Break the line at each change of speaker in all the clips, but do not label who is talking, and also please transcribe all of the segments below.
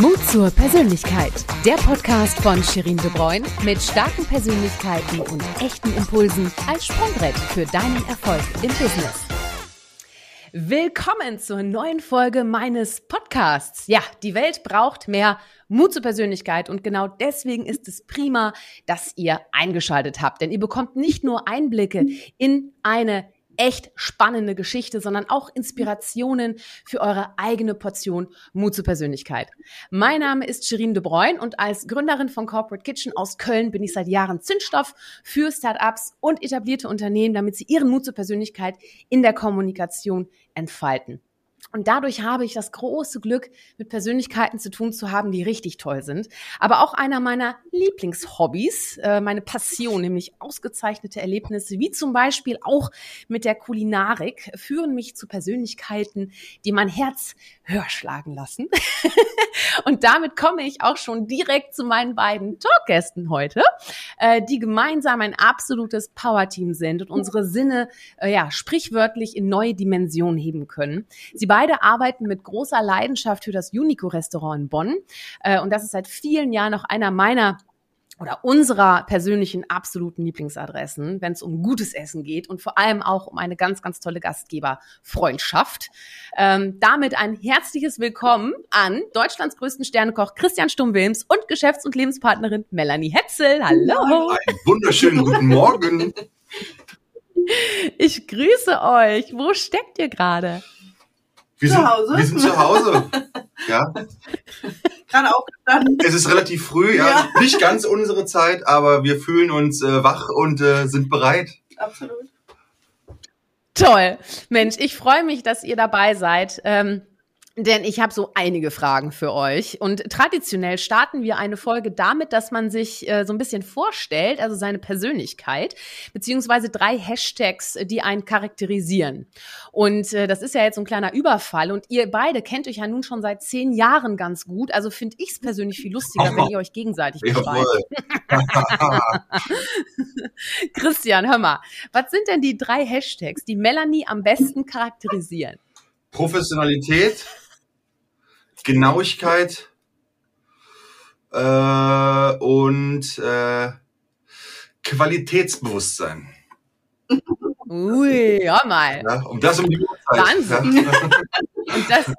Mut zur Persönlichkeit. Der Podcast von Shirin De Bruyne mit starken Persönlichkeiten und echten Impulsen als Sprungbrett für deinen Erfolg im Business. Willkommen zur neuen Folge meines Podcasts. Ja, die Welt braucht mehr Mut zur Persönlichkeit und genau deswegen ist es prima, dass ihr eingeschaltet habt, denn ihr bekommt nicht nur Einblicke in eine echt spannende Geschichte, sondern auch Inspirationen für eure eigene Portion Mut zur Persönlichkeit. Mein Name ist Shirin de Bruyne und als Gründerin von Corporate Kitchen aus Köln bin ich seit Jahren Zündstoff für Startups und etablierte Unternehmen, damit sie ihren Mut zur Persönlichkeit in der Kommunikation entfalten. Und dadurch habe ich das große Glück, mit Persönlichkeiten zu tun zu haben, die richtig toll sind. Aber auch einer meiner Lieblingshobbys, äh, meine Passion, nämlich ausgezeichnete Erlebnisse, wie zum Beispiel auch mit der Kulinarik, führen mich zu Persönlichkeiten, die mein Herz höher schlagen lassen. Und damit komme ich auch schon direkt zu meinen beiden Talkgästen heute, äh, die gemeinsam ein absolutes Powerteam sind und unsere Sinne, äh, ja, sprichwörtlich in neue Dimensionen heben können. Sie beide beide arbeiten mit großer Leidenschaft für das Unico-Restaurant in Bonn. Äh, und das ist seit vielen Jahren noch einer meiner oder unserer persönlichen absoluten Lieblingsadressen, wenn es um gutes Essen geht und vor allem auch um eine ganz, ganz tolle Gastgeberfreundschaft. Ähm, damit ein herzliches Willkommen an Deutschlands größten Sternekoch Christian Stumm-Wilms und Geschäfts- und Lebenspartnerin Melanie Hetzel. Hallo.
Einen wunderschönen guten Morgen.
Ich grüße euch. Wo steckt ihr gerade?
Wir zu sind, Hause? Wir sind zu Hause. ja.
Gerade aufgestanden.
Es ist relativ früh, ja. ja. Nicht ganz unsere Zeit, aber wir fühlen uns äh, wach und äh, sind bereit.
Absolut.
Toll. Mensch, ich freue mich, dass ihr dabei seid. Ähm, denn ich habe so einige Fragen für euch. Und traditionell starten wir eine Folge damit, dass man sich äh, so ein bisschen vorstellt, also seine Persönlichkeit, beziehungsweise drei Hashtags, die einen charakterisieren. Und äh, das ist ja jetzt so ein kleiner Überfall. Und ihr beide kennt euch ja nun schon seit zehn Jahren ganz gut. Also finde ich es persönlich viel lustiger, wenn ihr euch gegenseitig beschreibt. Christian, hör mal, was sind denn die drei Hashtags, die Melanie am besten charakterisieren?
Professionalität, Genauigkeit äh, und äh, Qualitätsbewusstsein.
Ui, ja mal.
Ja, um das um die
Uhrzeit. Wahnsinn. Ja. Und das,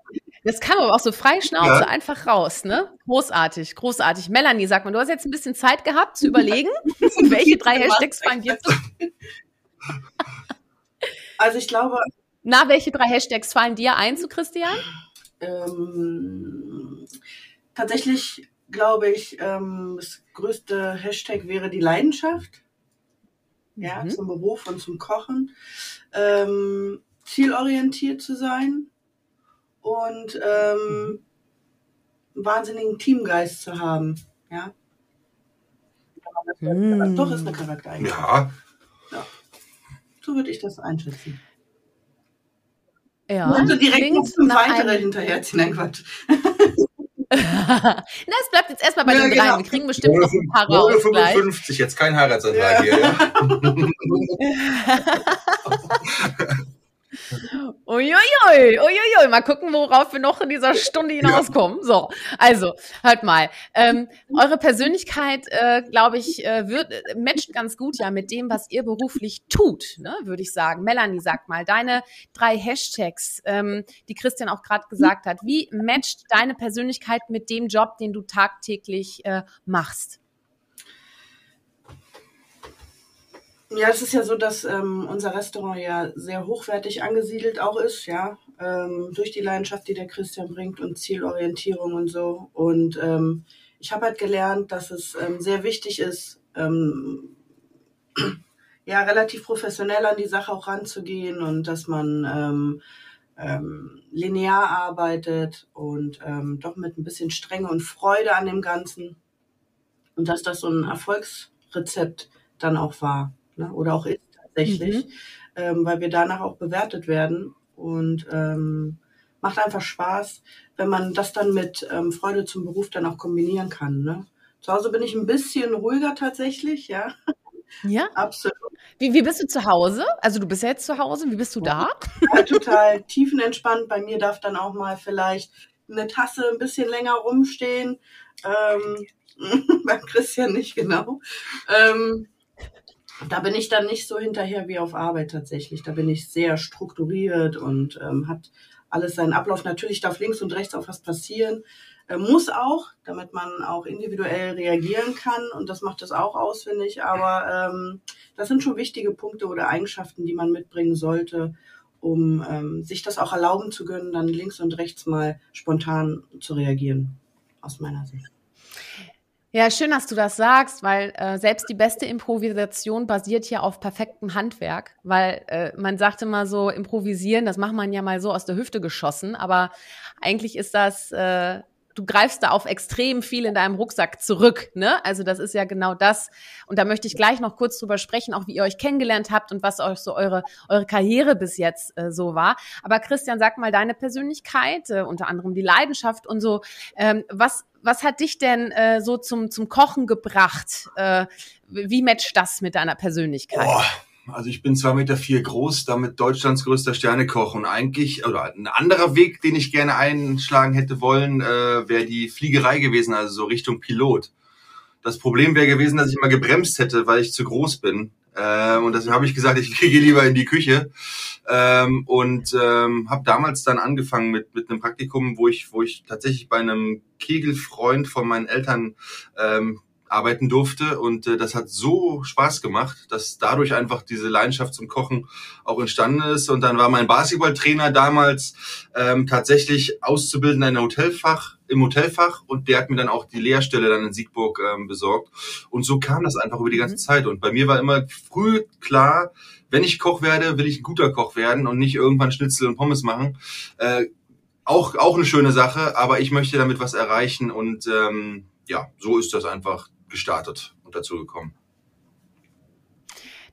das kam aber auch so frei Schnauze ja. einfach raus, ne? Großartig, großartig. Melanie, sag mal, du hast jetzt ein bisschen Zeit gehabt zu überlegen, welche drei Hashtags fallen dir zu?
Also ich glaube.
Na, welche drei Hashtags fallen dir ein zu Christian?
Ähm, tatsächlich glaube ich, ähm, das größte Hashtag wäre die Leidenschaft. Ja, mhm. zum Beruf und zum Kochen. Ähm, zielorientiert zu sein und ähm, einen wahnsinnigen Teamgeist zu haben. Ja. Mhm. Doch ist eine Charaktereigenschaft.
Ja.
ja. So würde ich das einschätzen.
Ja. Und
so direkt noch fünf weitere hinterherziehen. Nein, Quatsch.
Na, es bleibt jetzt erstmal bei ja, den drei. Genau. Wir kriegen bestimmt noch ein paar raus.
55, gleich. jetzt kein Heiratsantrag ja. hier.
Ja? Uiuiui, uiuiui, mal gucken, worauf wir noch in dieser Stunde hinauskommen. Ja. So, also, halt mal. Ähm, eure Persönlichkeit, äh, glaube ich, äh, wird, äh, matcht ganz gut ja mit dem, was ihr beruflich tut, ne, würde ich sagen. Melanie, sag mal, deine drei Hashtags, ähm, die Christian auch gerade gesagt hat, wie matcht deine Persönlichkeit mit dem Job, den du tagtäglich äh, machst?
Ja, es ist ja so, dass ähm, unser Restaurant ja sehr hochwertig angesiedelt auch ist, ja, ähm, durch die Leidenschaft, die der Christian bringt und Zielorientierung und so. Und ähm, ich habe halt gelernt, dass es ähm, sehr wichtig ist, ähm, ja, relativ professionell an die Sache auch ranzugehen und dass man ähm, linear arbeitet und doch mit ein bisschen Strenge und Freude an dem Ganzen. Und dass das so ein Erfolgsrezept dann auch war ne? oder auch ist tatsächlich, mhm. ähm, weil wir danach auch bewertet werden und ähm, macht einfach Spaß, wenn man das dann mit ähm, Freude zum Beruf dann auch kombinieren kann. Ne? Zu Hause bin ich ein bisschen ruhiger tatsächlich, ja.
Ja? Absolut. Wie, wie bist du zu Hause? Also du bist ja jetzt zu Hause, wie bist du da?
Ja, total tiefenentspannt. Bei mir darf dann auch mal vielleicht eine Tasse ein bisschen länger rumstehen. Ähm, beim Christian nicht genau. Ähm, da bin ich dann nicht so hinterher wie auf Arbeit tatsächlich. Da bin ich sehr strukturiert und ähm, hat alles seinen Ablauf. Natürlich darf links und rechts auch was passieren. Äh, muss auch, damit man auch individuell reagieren kann. Und das macht es auch aus, finde ich. Aber ähm, das sind schon wichtige Punkte oder Eigenschaften, die man mitbringen sollte, um ähm, sich das auch erlauben zu können, dann links und rechts mal spontan zu reagieren, aus meiner Sicht.
Ja, schön, dass du das sagst, weil äh, selbst die beste Improvisation basiert ja auf perfektem Handwerk, weil äh, man sagt immer so, improvisieren, das macht man ja mal so aus der Hüfte geschossen, aber eigentlich ist das äh, du greifst da auf extrem viel in deinem Rucksack zurück, ne? Also das ist ja genau das. Und da möchte ich gleich noch kurz drüber sprechen, auch wie ihr euch kennengelernt habt und was euch so eure eure Karriere bis jetzt äh, so war. Aber Christian, sag mal deine Persönlichkeit, äh, unter anderem die Leidenschaft und so. Ähm, was was hat dich denn äh, so zum zum Kochen gebracht? Äh, wie matcht das mit deiner Persönlichkeit?
Oh. Also ich bin zwei Meter vier groß, damit Deutschlands größter Sternekoch und eigentlich, oder ein anderer Weg, den ich gerne einschlagen hätte wollen, äh, wäre die Fliegerei gewesen, also so Richtung Pilot. Das Problem wäre gewesen, dass ich immer gebremst hätte, weil ich zu groß bin. Ähm, und deswegen habe ich gesagt, ich gehe lieber in die Küche. Ähm, und ähm, habe damals dann angefangen mit, mit einem Praktikum, wo ich, wo ich tatsächlich bei einem Kegelfreund von meinen Eltern ähm, arbeiten durfte. Und äh, das hat so Spaß gemacht, dass dadurch einfach diese Leidenschaft zum Kochen auch entstanden ist. Und dann war mein Basketballtrainer damals ähm, tatsächlich auszubilden in Hotelfach im Hotelfach. Und der hat mir dann auch die Lehrstelle dann in Siegburg ähm, besorgt. Und so kam das einfach über die ganze mhm. Zeit. Und bei mir war immer früh klar, wenn ich Koch werde, will ich ein guter Koch werden und nicht irgendwann Schnitzel und Pommes machen. Äh, auch, auch eine schöne Sache, aber ich möchte damit was erreichen. Und ähm, ja, so ist das einfach gestartet und dazu gekommen.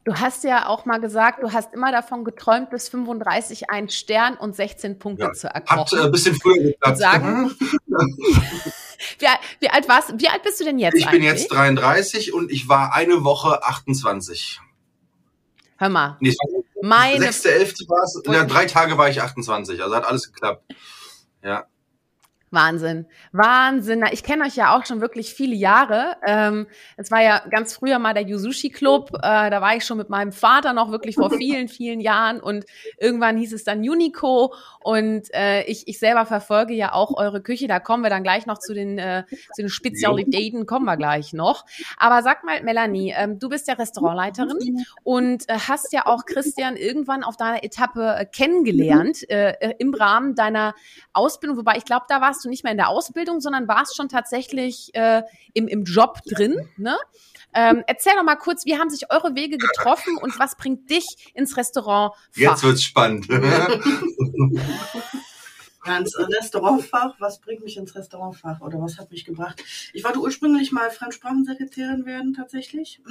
Du hast ja auch mal gesagt, du hast immer davon geträumt, bis 35 einen Stern und 16 Punkte ja, zu erkochen.
Hat äh, ein bisschen früher geklappt.
Sagen, wie, wie, alt warst, wie alt bist du denn jetzt
Ich
eigentlich?
bin jetzt 33 und ich war eine Woche 28.
Hör mal.
Nee, meine 6.11. war es. Ja, drei Tage war ich 28, also hat alles geklappt. Ja.
Wahnsinn, Wahnsinn. Ich kenne euch ja auch schon wirklich viele Jahre. Ähm, es war ja ganz früher mal der Yuzushi Club. Äh, da war ich schon mit meinem Vater noch wirklich vor vielen, vielen Jahren. Und irgendwann hieß es dann Unico. Und äh, ich, ich selber verfolge ja auch eure Küche. Da kommen wir dann gleich noch zu den, äh, zu den Spezialitäten, kommen wir gleich noch. Aber sag mal, Melanie, ähm, du bist ja Restaurantleiterin und hast ja auch Christian irgendwann auf deiner Etappe kennengelernt im Rahmen deiner Ausbildung. Wobei ich glaube, da warst warst du nicht mehr in der Ausbildung, sondern warst schon tatsächlich äh, im, im Job drin. Ne? Ähm, erzähl doch mal kurz, wie haben sich eure Wege getroffen und was bringt dich ins Restaurant?
Jetzt wird's spannend.
Ganz Restaurantfach, was bringt mich ins Restaurantfach oder was hat mich gebracht? Ich wollte ursprünglich mal Fremdsprachensekretärin werden, tatsächlich.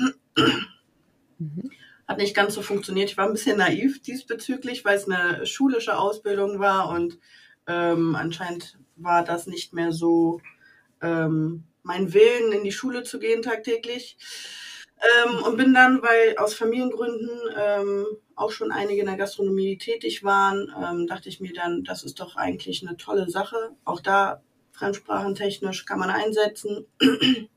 Mhm. Hat nicht ganz so funktioniert. Ich war ein bisschen naiv diesbezüglich, weil es eine schulische Ausbildung war und ähm, anscheinend war das nicht mehr so ähm, mein Willen, in die Schule zu gehen tagtäglich. Ähm, und bin dann, weil aus Familiengründen ähm, auch schon einige in der Gastronomie tätig waren, ähm, dachte ich mir dann, das ist doch eigentlich eine tolle Sache. Auch da fremdsprachentechnisch kann man einsetzen.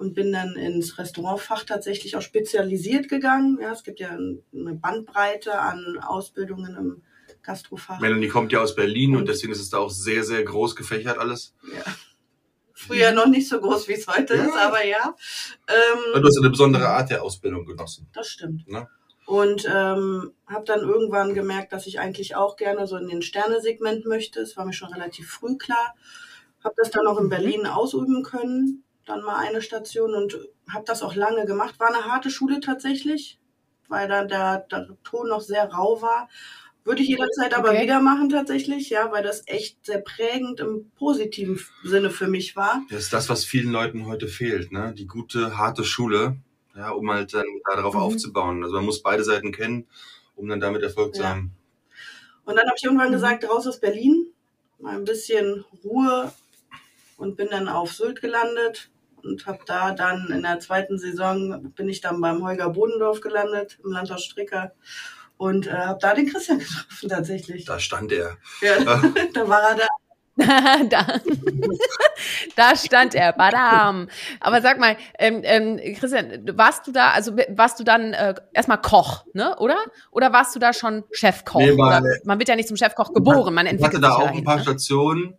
und bin dann ins Restaurantfach tatsächlich auch spezialisiert gegangen. Ja, es gibt ja eine Bandbreite an Ausbildungen im Gastrofach.
Melanie kommt ja aus Berlin und, und deswegen ist es da auch sehr, sehr groß gefächert alles.
Ja. Früher noch nicht so groß, wie es heute ja. ist, aber ja.
Ähm, du hast eine besondere Art der Ausbildung genossen.
Das stimmt. Ne? Und ähm, habe dann irgendwann gemerkt, dass ich eigentlich auch gerne so in den Sternesegment möchte. Es war mir schon relativ früh klar. Habe das dann auch in mhm. Berlin ausüben können, dann mal eine Station und habe das auch lange gemacht. War eine harte Schule tatsächlich, weil da der, der Ton noch sehr rau war. Würde ich jederzeit aber okay. wieder machen tatsächlich, ja, weil das echt sehr prägend im positiven Sinne für mich war.
Das ist das, was vielen Leuten heute fehlt, ne? Die gute, harte Schule, ja, um halt dann darauf mhm. aufzubauen. Also man muss beide Seiten kennen, um dann damit Erfolg zu haben.
Und dann habe ich irgendwann mhm. gesagt, raus aus Berlin, mal ein bisschen Ruhe und bin dann auf Sylt gelandet und habe da dann in der zweiten Saison bin ich dann beim Holger Bodendorf gelandet im Landhaus Stricker und äh, habe da den Christian getroffen tatsächlich.
Da stand er.
Ja, da war er da.
da, da stand er, badam. Aber sag mal, ähm, ähm, Christian, warst du da, also warst du dann äh, erstmal Koch, ne, oder? Oder warst du da schon Chefkoch? Nee, war, man wird ja nicht zum Chefkoch geboren, man
entwickelt Ich hatte da auch ein paar ne? Stationen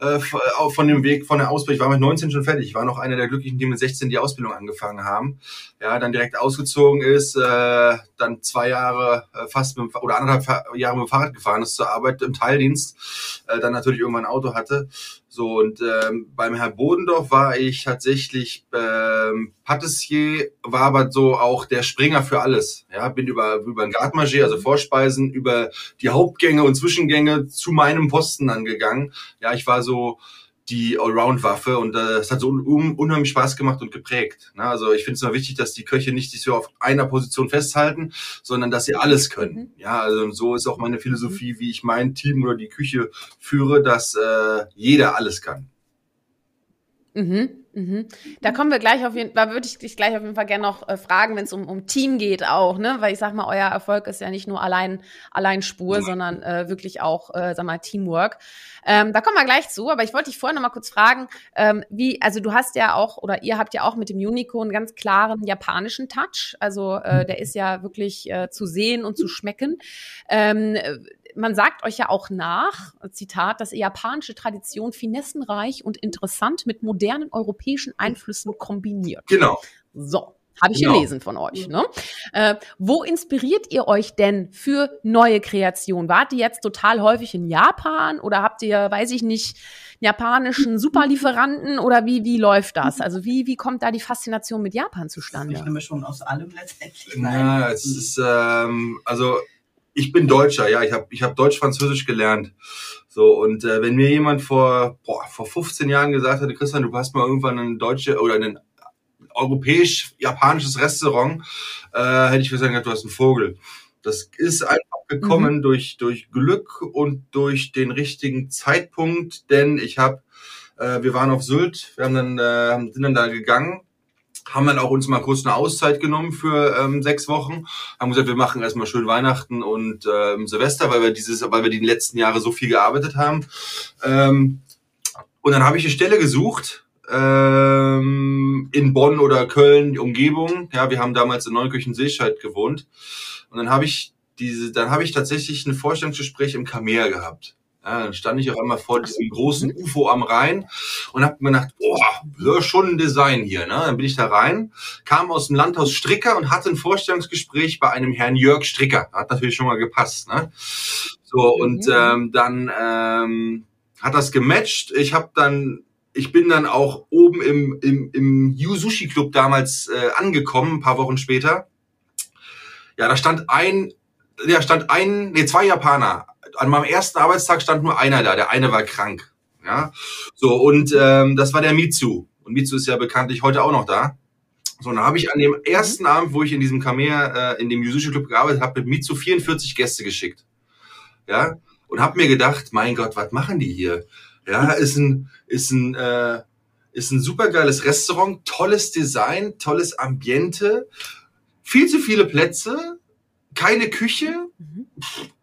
äh, von dem Weg von der Ausbildung. Ich war mit 19 schon fertig. Ich war noch einer der Glücklichen, die mit 16 die Ausbildung angefangen haben. Ja, dann direkt ausgezogen ist, äh, dann zwei Jahre äh, fast mit, oder anderthalb Jahre mit dem Fahrrad gefahren ist zur Arbeit im Teildienst, äh, dann natürlich irgendwann ein Auto hatte. So, und ähm, beim Herrn Bodendorf war ich tatsächlich ähm, Patissier, war aber so auch der Springer für alles. Ja, bin über, über ein Gartmanger, also Vorspeisen, über die Hauptgänge und Zwischengänge zu meinem Posten angegangen. Ja, ich war so die Allround-Waffe und äh, es hat so un unheimlich Spaß gemacht und geprägt. Ne? Also ich finde es immer wichtig, dass die Köche nicht sich so auf einer Position festhalten, sondern dass sie alles können. Mhm. Ja, also so ist auch meine Philosophie, wie ich mein Team oder die Küche führe, dass äh, jeder alles kann.
Mhm, mhm. Da kommen wir gleich auf jeden Fall, würde ich dich gleich auf jeden Fall gerne noch äh, fragen, wenn es um, um Team geht auch, ne? Weil ich sag mal, euer Erfolg ist ja nicht nur allein, allein Spur, mhm. sondern äh, wirklich auch, äh, sag mal, Teamwork. Ähm, da kommen wir gleich zu, aber ich wollte dich vorher noch mal kurz fragen, ähm, wie, also du hast ja auch, oder ihr habt ja auch mit dem Unico einen ganz klaren japanischen Touch. Also äh, der ist ja wirklich äh, zu sehen und zu schmecken. Ähm, man sagt euch ja auch nach, Zitat, dass japanische Tradition finessenreich und interessant mit modernen europäischen Einflüssen kombiniert.
Genau.
So. Habe ich genau. gelesen von euch. Ne? Äh, wo inspiriert ihr euch denn für neue Kreationen? Wart ihr jetzt total häufig in Japan oder habt ihr, weiß ich nicht, japanischen Superlieferanten oder wie, wie läuft das? Also wie, wie kommt da die Faszination mit Japan zustande?
Ich nehme schon aus allem letztendlich.
Ja, es ist, ähm, also ich bin Deutscher, ja, ich habe ich hab Deutsch-Französisch gelernt. So, und äh, wenn mir jemand vor, boah, vor 15 Jahren gesagt hätte, Christian, du hast mal irgendwann ein deutsche oder ein europäisch-japanisches Restaurant, äh, hätte ich gesagt, du hast einen Vogel. Das ist einfach gekommen mhm. durch, durch Glück und durch den richtigen Zeitpunkt, denn ich habe, äh, wir waren auf Sylt, wir haben dann, äh, sind dann da gegangen haben dann auch uns mal kurz eine Auszeit genommen für ähm, sechs Wochen, haben gesagt, wir machen erstmal schön Weihnachten und ähm, Silvester, weil wir dieses, weil wir die letzten Jahre so viel gearbeitet haben. Ähm, und dann habe ich eine Stelle gesucht ähm, in Bonn oder Köln, die Umgebung. Ja, wir haben damals in Neukirchen-Seescheid gewohnt. Und dann habe ich diese, dann habe ich tatsächlich ein Vorstellungsgespräch im Kamea gehabt. Ja, dann stand ich auf einmal vor diesem großen UFO am Rhein und habe mir gedacht, boah, schon ein Design hier. Ne? Dann bin ich da rein, kam aus dem Landhaus Stricker und hatte ein Vorstellungsgespräch bei einem Herrn Jörg Stricker. Hat natürlich schon mal gepasst. Ne? So, und mhm. ähm, dann ähm, hat das gematcht. Ich habe dann ich bin dann auch oben im, im, im Yu Sushi Club damals äh, angekommen, ein paar Wochen später. Ja, da stand ein, ja, stand ein, nee, zwei Japaner. An meinem ersten Arbeitstag stand nur einer da, der eine war krank. Ja, so, und ähm, das war der Mitsu. Und Mitsu ist ja bekanntlich heute auch noch da. So, dann habe ich an dem ersten mhm. Abend, wo ich in diesem Kamer, äh, in dem Sushi Club gearbeitet habe, mit Mitsu 44 Gäste geschickt. Ja, und habe mir gedacht, mein Gott, was machen die hier? Ja, ist ein, ist ein, äh, ist ein supergeiles Restaurant, tolles Design, tolles Ambiente, viel zu viele Plätze, keine Küche mhm.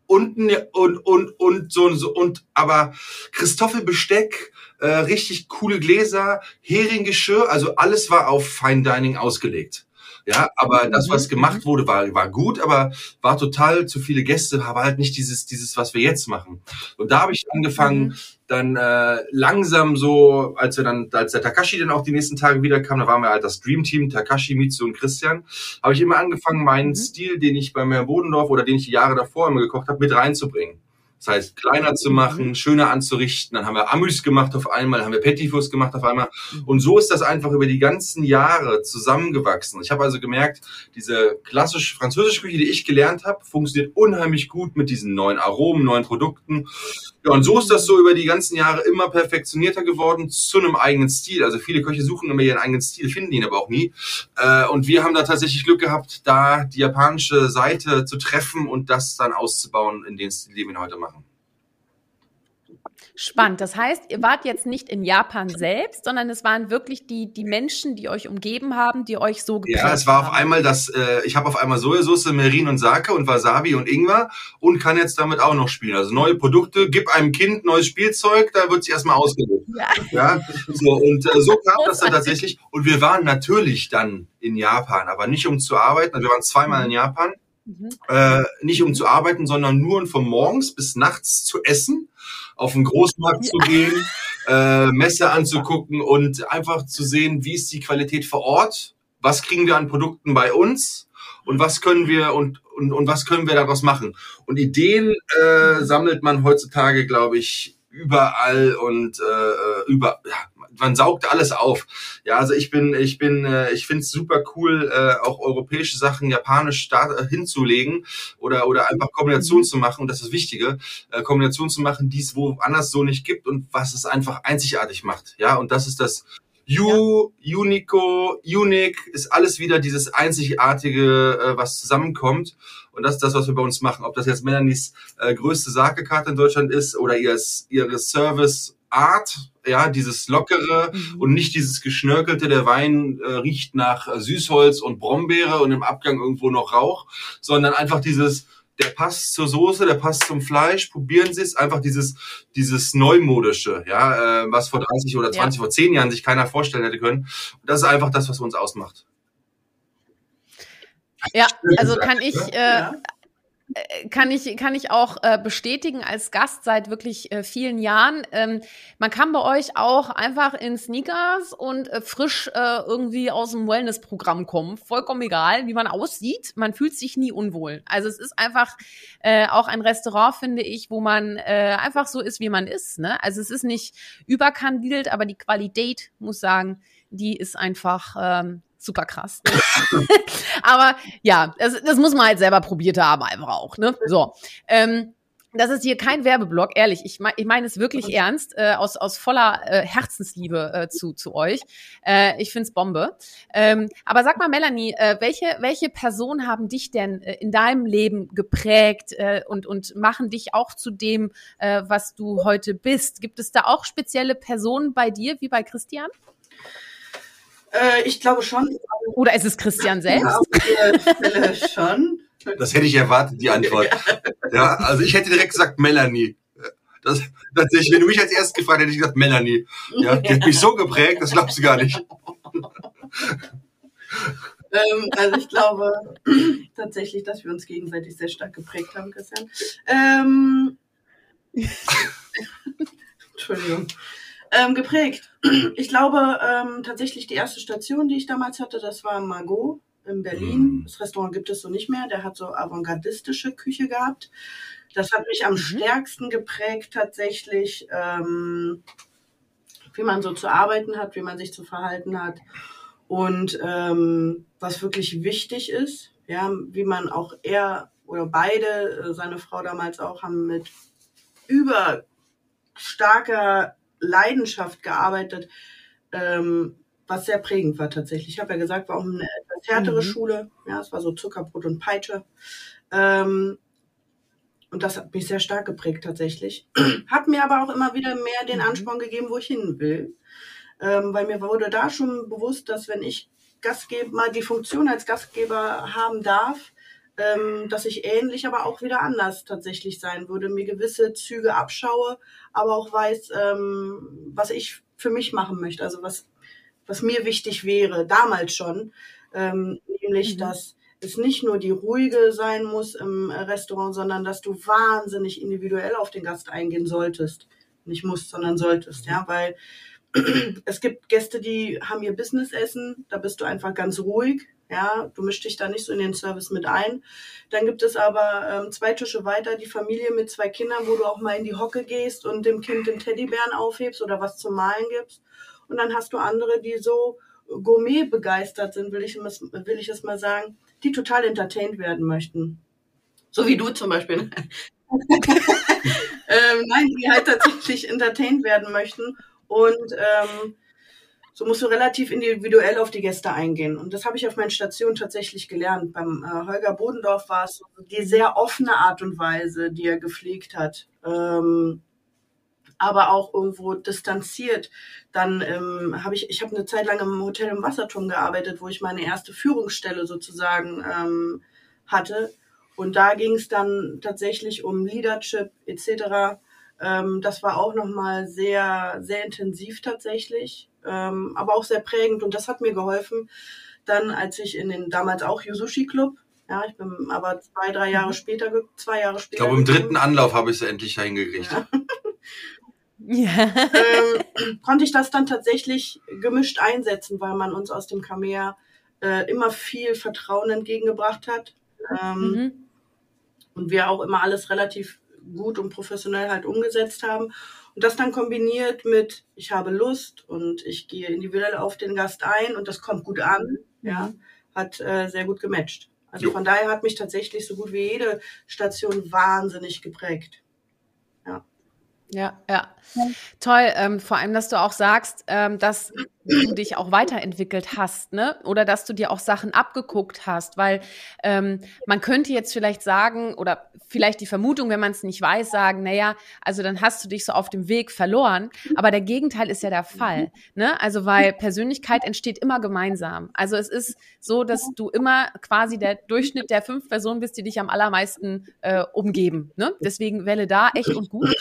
Und, und, und, und so, so und aber Christoffelbesteck, äh, richtig coole Gläser, Heringgeschirr, also alles war auf Fine Dining ausgelegt. Ja, aber das, was mhm. gemacht wurde, war, war gut, aber war total zu viele Gäste, war halt nicht dieses, dieses, was wir jetzt machen. Und da habe ich angefangen, mhm dann äh, langsam so, als wir dann, als der Takashi dann auch die nächsten Tage wiederkam, da waren wir halt das Dream Team, Takashi, Mitsu und Christian, habe ich immer angefangen, meinen mhm. Stil, den ich beim Herrn Bodendorf oder den ich die Jahre davor immer gekocht habe, mit reinzubringen. Das heißt, kleiner zu mhm. machen, schöner anzurichten. Dann haben wir Amüs gemacht auf einmal, dann haben wir Pettifus gemacht auf einmal. Mhm. Und so ist das einfach über die ganzen Jahre zusammengewachsen. Ich habe also gemerkt, diese klassische französische Küche, die ich gelernt habe, funktioniert unheimlich gut mit diesen neuen Aromen, neuen Produkten. Ja, und so ist das so über die ganzen Jahre immer perfektionierter geworden zu einem eigenen Stil. Also viele Köche suchen immer ihren eigenen Stil, finden ihn aber auch nie. Äh, und wir haben da tatsächlich Glück gehabt, da die japanische Seite zu treffen und das dann auszubauen in den Stil, den wir heute machen.
Spannend. Das heißt, ihr wart jetzt nicht in Japan selbst, sondern es waren wirklich die, die Menschen, die euch umgeben haben, die euch so
geprägt haben. Ja, es war auf einmal das, äh, ich habe auf einmal Sojasauce, Merin und Sake und Wasabi und Ingwer und kann jetzt damit auch noch spielen. Also neue Produkte, gib einem Kind neues Spielzeug, da wird sich erstmal ausgelebt. Ja. ja. So, und äh, so kam das dann tatsächlich. Und wir waren natürlich dann in Japan, aber nicht um zu arbeiten. Wir waren zweimal in Japan. Mhm. Äh, nicht um zu arbeiten, sondern nur und von morgens bis nachts zu essen auf den Großmarkt zu gehen, äh, Messe anzugucken und einfach zu sehen, wie ist die Qualität vor Ort, was kriegen wir an Produkten bei uns und was können wir und und, und was können wir daraus machen. Und Ideen äh, sammelt man heutzutage, glaube ich, überall und äh, über ja, man saugt alles auf. Ja, also ich bin, ich bin, äh, ich finde es super cool, äh, auch europäische Sachen japanisch start, äh, hinzulegen oder oder einfach Kombination mhm. zu machen. Und das ist das Wichtige, äh, Kombination zu machen, die es woanders so nicht gibt und was es einfach einzigartig macht. Ja, und das ist das. U, ja. Unico, Unique ist alles wieder dieses einzigartige, äh, was zusammenkommt. Und das ist das, was wir bei uns machen. Ob das jetzt Melanies äh, größte Sake-Karte in Deutschland ist oder ihr, ihre Service Art, ja, dieses lockere mhm. und nicht dieses geschnörkelte. Der Wein äh, riecht nach äh, Süßholz und Brombeere und im Abgang irgendwo noch Rauch, sondern einfach dieses, der passt zur Soße, der passt zum Fleisch. Probieren Sie es einfach dieses, dieses neumodische, ja, äh, was vor 30 oder 20, ja. vor 10 Jahren sich keiner vorstellen hätte können. Und das ist einfach das, was uns ausmacht.
Ja, also kann ich äh, äh, kann ich, kann ich auch äh, bestätigen als Gast seit wirklich äh, vielen Jahren. Ähm, man kann bei euch auch einfach in Sneakers und äh, frisch äh, irgendwie aus dem Wellness-Programm kommen. Vollkommen egal, wie man aussieht. Man fühlt sich nie unwohl. Also es ist einfach äh, auch ein Restaurant, finde ich, wo man äh, einfach so ist, wie man ist. Ne? Also es ist nicht überkandidelt, aber die Qualität, muss sagen, die ist einfach ähm, super krass. Aber ja, das, das, muss man halt selber probiert haben, einfach auch. Ne? So. Ähm, das ist hier kein Werbeblock, ehrlich. Ich, mein, ich meine es wirklich ernst, äh, aus, aus voller äh, Herzensliebe äh, zu, zu euch. Äh, ich find's Bombe. Ähm, aber sag mal, Melanie, äh, welche, welche Personen haben dich denn äh, in deinem Leben geprägt äh, und, und machen dich auch zu dem, äh, was du heute bist? Gibt es da auch spezielle Personen bei dir, wie bei Christian?
Äh, ich glaube schon.
Oder ist es Christian selbst? Ja,
auf der Stelle schon.
Das hätte ich erwartet, die Antwort. Ja, also ich hätte direkt gesagt Melanie. Das, tatsächlich, wenn du mich als erstes gefragt hätte, hätte ich gesagt Melanie. Ja, die hat mich so geprägt, das glaubst du gar nicht.
ähm, also ich glaube tatsächlich, dass wir uns gegenseitig sehr stark geprägt haben, Christian. Ähm, Entschuldigung ähm, geprägt. Ich glaube ähm, tatsächlich die erste Station, die ich damals hatte, das war Margot in Berlin. Mhm. Das Restaurant gibt es so nicht mehr. Der hat so avantgardistische Küche gehabt. Das hat mich am mhm. stärksten geprägt tatsächlich, ähm, wie man so zu arbeiten hat, wie man sich zu verhalten hat und ähm, was wirklich wichtig ist, ja, wie man auch er oder beide, äh, seine Frau damals auch, haben mit über starker Leidenschaft gearbeitet, ähm, was sehr prägend war tatsächlich. Ich habe ja gesagt, war auch eine etwas härtere mhm. Schule. Ja, es war so Zuckerbrot und Peitsche. Ähm, und das hat mich sehr stark geprägt tatsächlich. hat mir aber auch immer wieder mehr den mhm. Ansporn gegeben, wo ich hin will. Ähm, weil mir wurde da schon bewusst, dass wenn ich Gastgeber, mal die Funktion als Gastgeber haben darf, ähm, dass ich ähnlich, aber auch wieder anders tatsächlich sein würde, mir gewisse Züge abschaue, aber auch weiß, ähm, was ich für mich machen möchte, also was, was mir wichtig wäre, damals schon, ähm, nämlich, mhm. dass es nicht nur die ruhige sein muss im Restaurant, sondern dass du wahnsinnig individuell auf den Gast eingehen solltest. Nicht musst, sondern solltest, ja, weil es gibt Gäste, die haben ihr Businessessen, da bist du einfach ganz ruhig, ja, du mischst dich da nicht so in den Service mit ein. Dann gibt es aber ähm, zwei Tische weiter die Familie mit zwei Kindern, wo du auch mal in die Hocke gehst und dem Kind den Teddybären aufhebst oder was zum Malen gibst. Und dann hast du andere, die so Gourmet begeistert sind, will ich, will ich es mal sagen, die total entertained werden möchten. So wie du zum Beispiel. ähm, nein, die halt tatsächlich entertained werden möchten. Und ähm, so musst du relativ individuell auf die Gäste eingehen. Und das habe ich auf meinen Stationen tatsächlich gelernt. Beim äh, Holger Bodendorf war es die sehr offene Art und Weise, die er gepflegt hat. Ähm, aber auch irgendwo distanziert. Dann ähm, habe ich, ich habe eine Zeit lang im Hotel im Wasserturm gearbeitet, wo ich meine erste Führungsstelle sozusagen ähm, hatte. Und da ging es dann tatsächlich um Leadership etc. Ähm, das war auch nochmal sehr, sehr intensiv tatsächlich, ähm, aber auch sehr prägend und das hat mir geholfen. Dann, als ich in den damals auch Yusushi Club, ja, ich bin aber zwei, drei Jahre mhm. später, zwei Jahre später.
Ich glaube, im dritten Anlauf habe ich es endlich hingekriegt.
Ja. Ja. ähm, konnte ich das dann tatsächlich gemischt einsetzen, weil man uns aus dem Kamea äh, immer viel Vertrauen entgegengebracht hat. Ähm, mhm. Und wir auch immer alles relativ gut und professionell halt umgesetzt haben. Und das dann kombiniert mit, ich habe Lust und ich gehe individuell auf den Gast ein und das kommt gut an, mhm. ja, hat äh, sehr gut gematcht. Also jo. von daher hat mich tatsächlich so gut wie jede Station wahnsinnig geprägt.
Ja, ja. Toll. Ähm, vor allem, dass du auch sagst, ähm, dass du dich auch weiterentwickelt hast, ne? Oder dass du dir auch Sachen abgeguckt hast, weil ähm, man könnte jetzt vielleicht sagen, oder vielleicht die Vermutung, wenn man es nicht weiß, sagen, naja, also dann hast du dich so auf dem Weg verloren. Aber der Gegenteil ist ja der Fall. Ne? Also weil Persönlichkeit entsteht immer gemeinsam. Also es ist so, dass du immer quasi der Durchschnitt der fünf Personen bist, die dich am allermeisten äh, umgeben. Ne? Deswegen Welle da, echt und gut.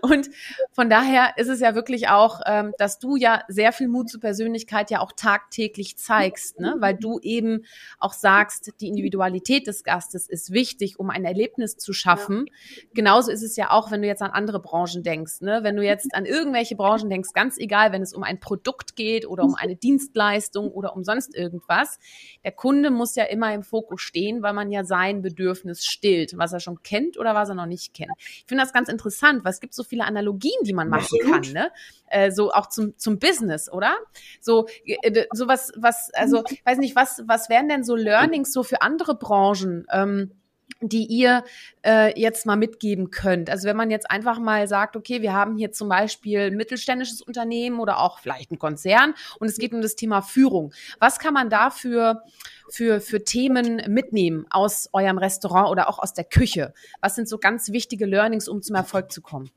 Und von daher ist es ja wirklich auch, ähm, dass du ja sehr viel Mut zur Persönlichkeit ja auch tagtäglich zeigst, ne? weil du eben auch sagst, die Individualität des Gastes ist wichtig, um ein Erlebnis zu schaffen. Genauso ist es ja auch, wenn du jetzt an andere Branchen denkst. Ne? Wenn du jetzt an irgendwelche Branchen denkst, ganz egal, wenn es um ein Produkt geht oder um eine Dienstleistung oder um sonst irgendwas, der Kunde muss ja immer im Fokus stehen, weil man ja sein Bedürfnis stillt, was er schon kennt oder was er noch nicht kennt. Ich finde das ganz interessant, es gibt so viele Analogien, die man machen kann, ne? Äh, so auch zum, zum Business, oder? So, äh, so was, was, also, weiß nicht, was, was wären denn so Learnings so für andere Branchen? Ähm, die ihr äh, jetzt mal mitgeben könnt. Also wenn man jetzt einfach mal sagt, okay, wir haben hier zum Beispiel ein mittelständisches Unternehmen oder auch vielleicht ein Konzern und es geht um das Thema Führung. Was kann man da für, für, für Themen mitnehmen aus eurem Restaurant oder auch aus der Küche? Was sind so ganz wichtige Learnings, um zum Erfolg zu kommen?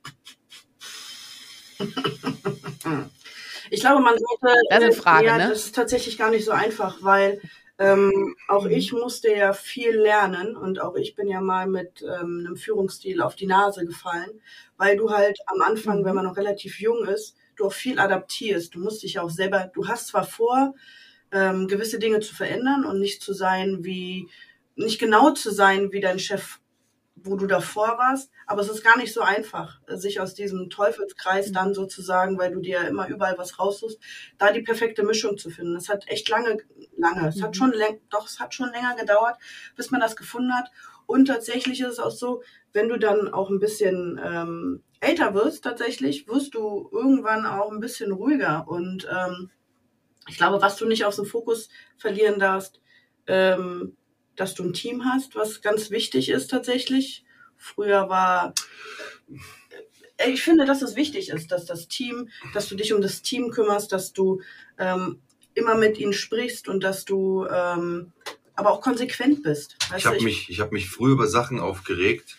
Ich glaube, man sollte.
Das ist eine Frage,
ja,
ne?
Das ist tatsächlich gar nicht so einfach, weil ähm, auch ich musste ja viel lernen und auch ich bin ja mal mit ähm, einem Führungsstil auf die Nase gefallen, weil du halt am Anfang, wenn mhm. man noch relativ jung ist, du auch viel adaptierst. Du musst dich auch selber, du hast zwar vor, ähm, gewisse Dinge zu verändern und nicht zu sein wie, nicht genau zu sein wie dein Chef wo du davor warst. Aber es ist gar nicht so einfach, sich aus diesem Teufelskreis dann sozusagen, weil du dir ja immer überall was raussuchst, da die perfekte Mischung zu finden. Es hat echt lange, lange, es hat mhm. schon, doch, es hat schon länger gedauert, bis man das gefunden hat. Und tatsächlich ist es auch so, wenn du dann auch ein bisschen ähm, älter wirst, tatsächlich, wirst du irgendwann auch ein bisschen ruhiger. Und ähm, ich glaube, was du nicht aus dem Fokus verlieren darfst, ähm, dass du ein Team hast, was ganz wichtig ist tatsächlich. Früher war, ich finde, dass es wichtig ist, dass das Team, dass du dich um das Team kümmerst, dass du ähm, immer mit ihnen sprichst und dass du ähm, aber auch konsequent bist.
ich habe mich, ich habe mich früher über Sachen aufgeregt.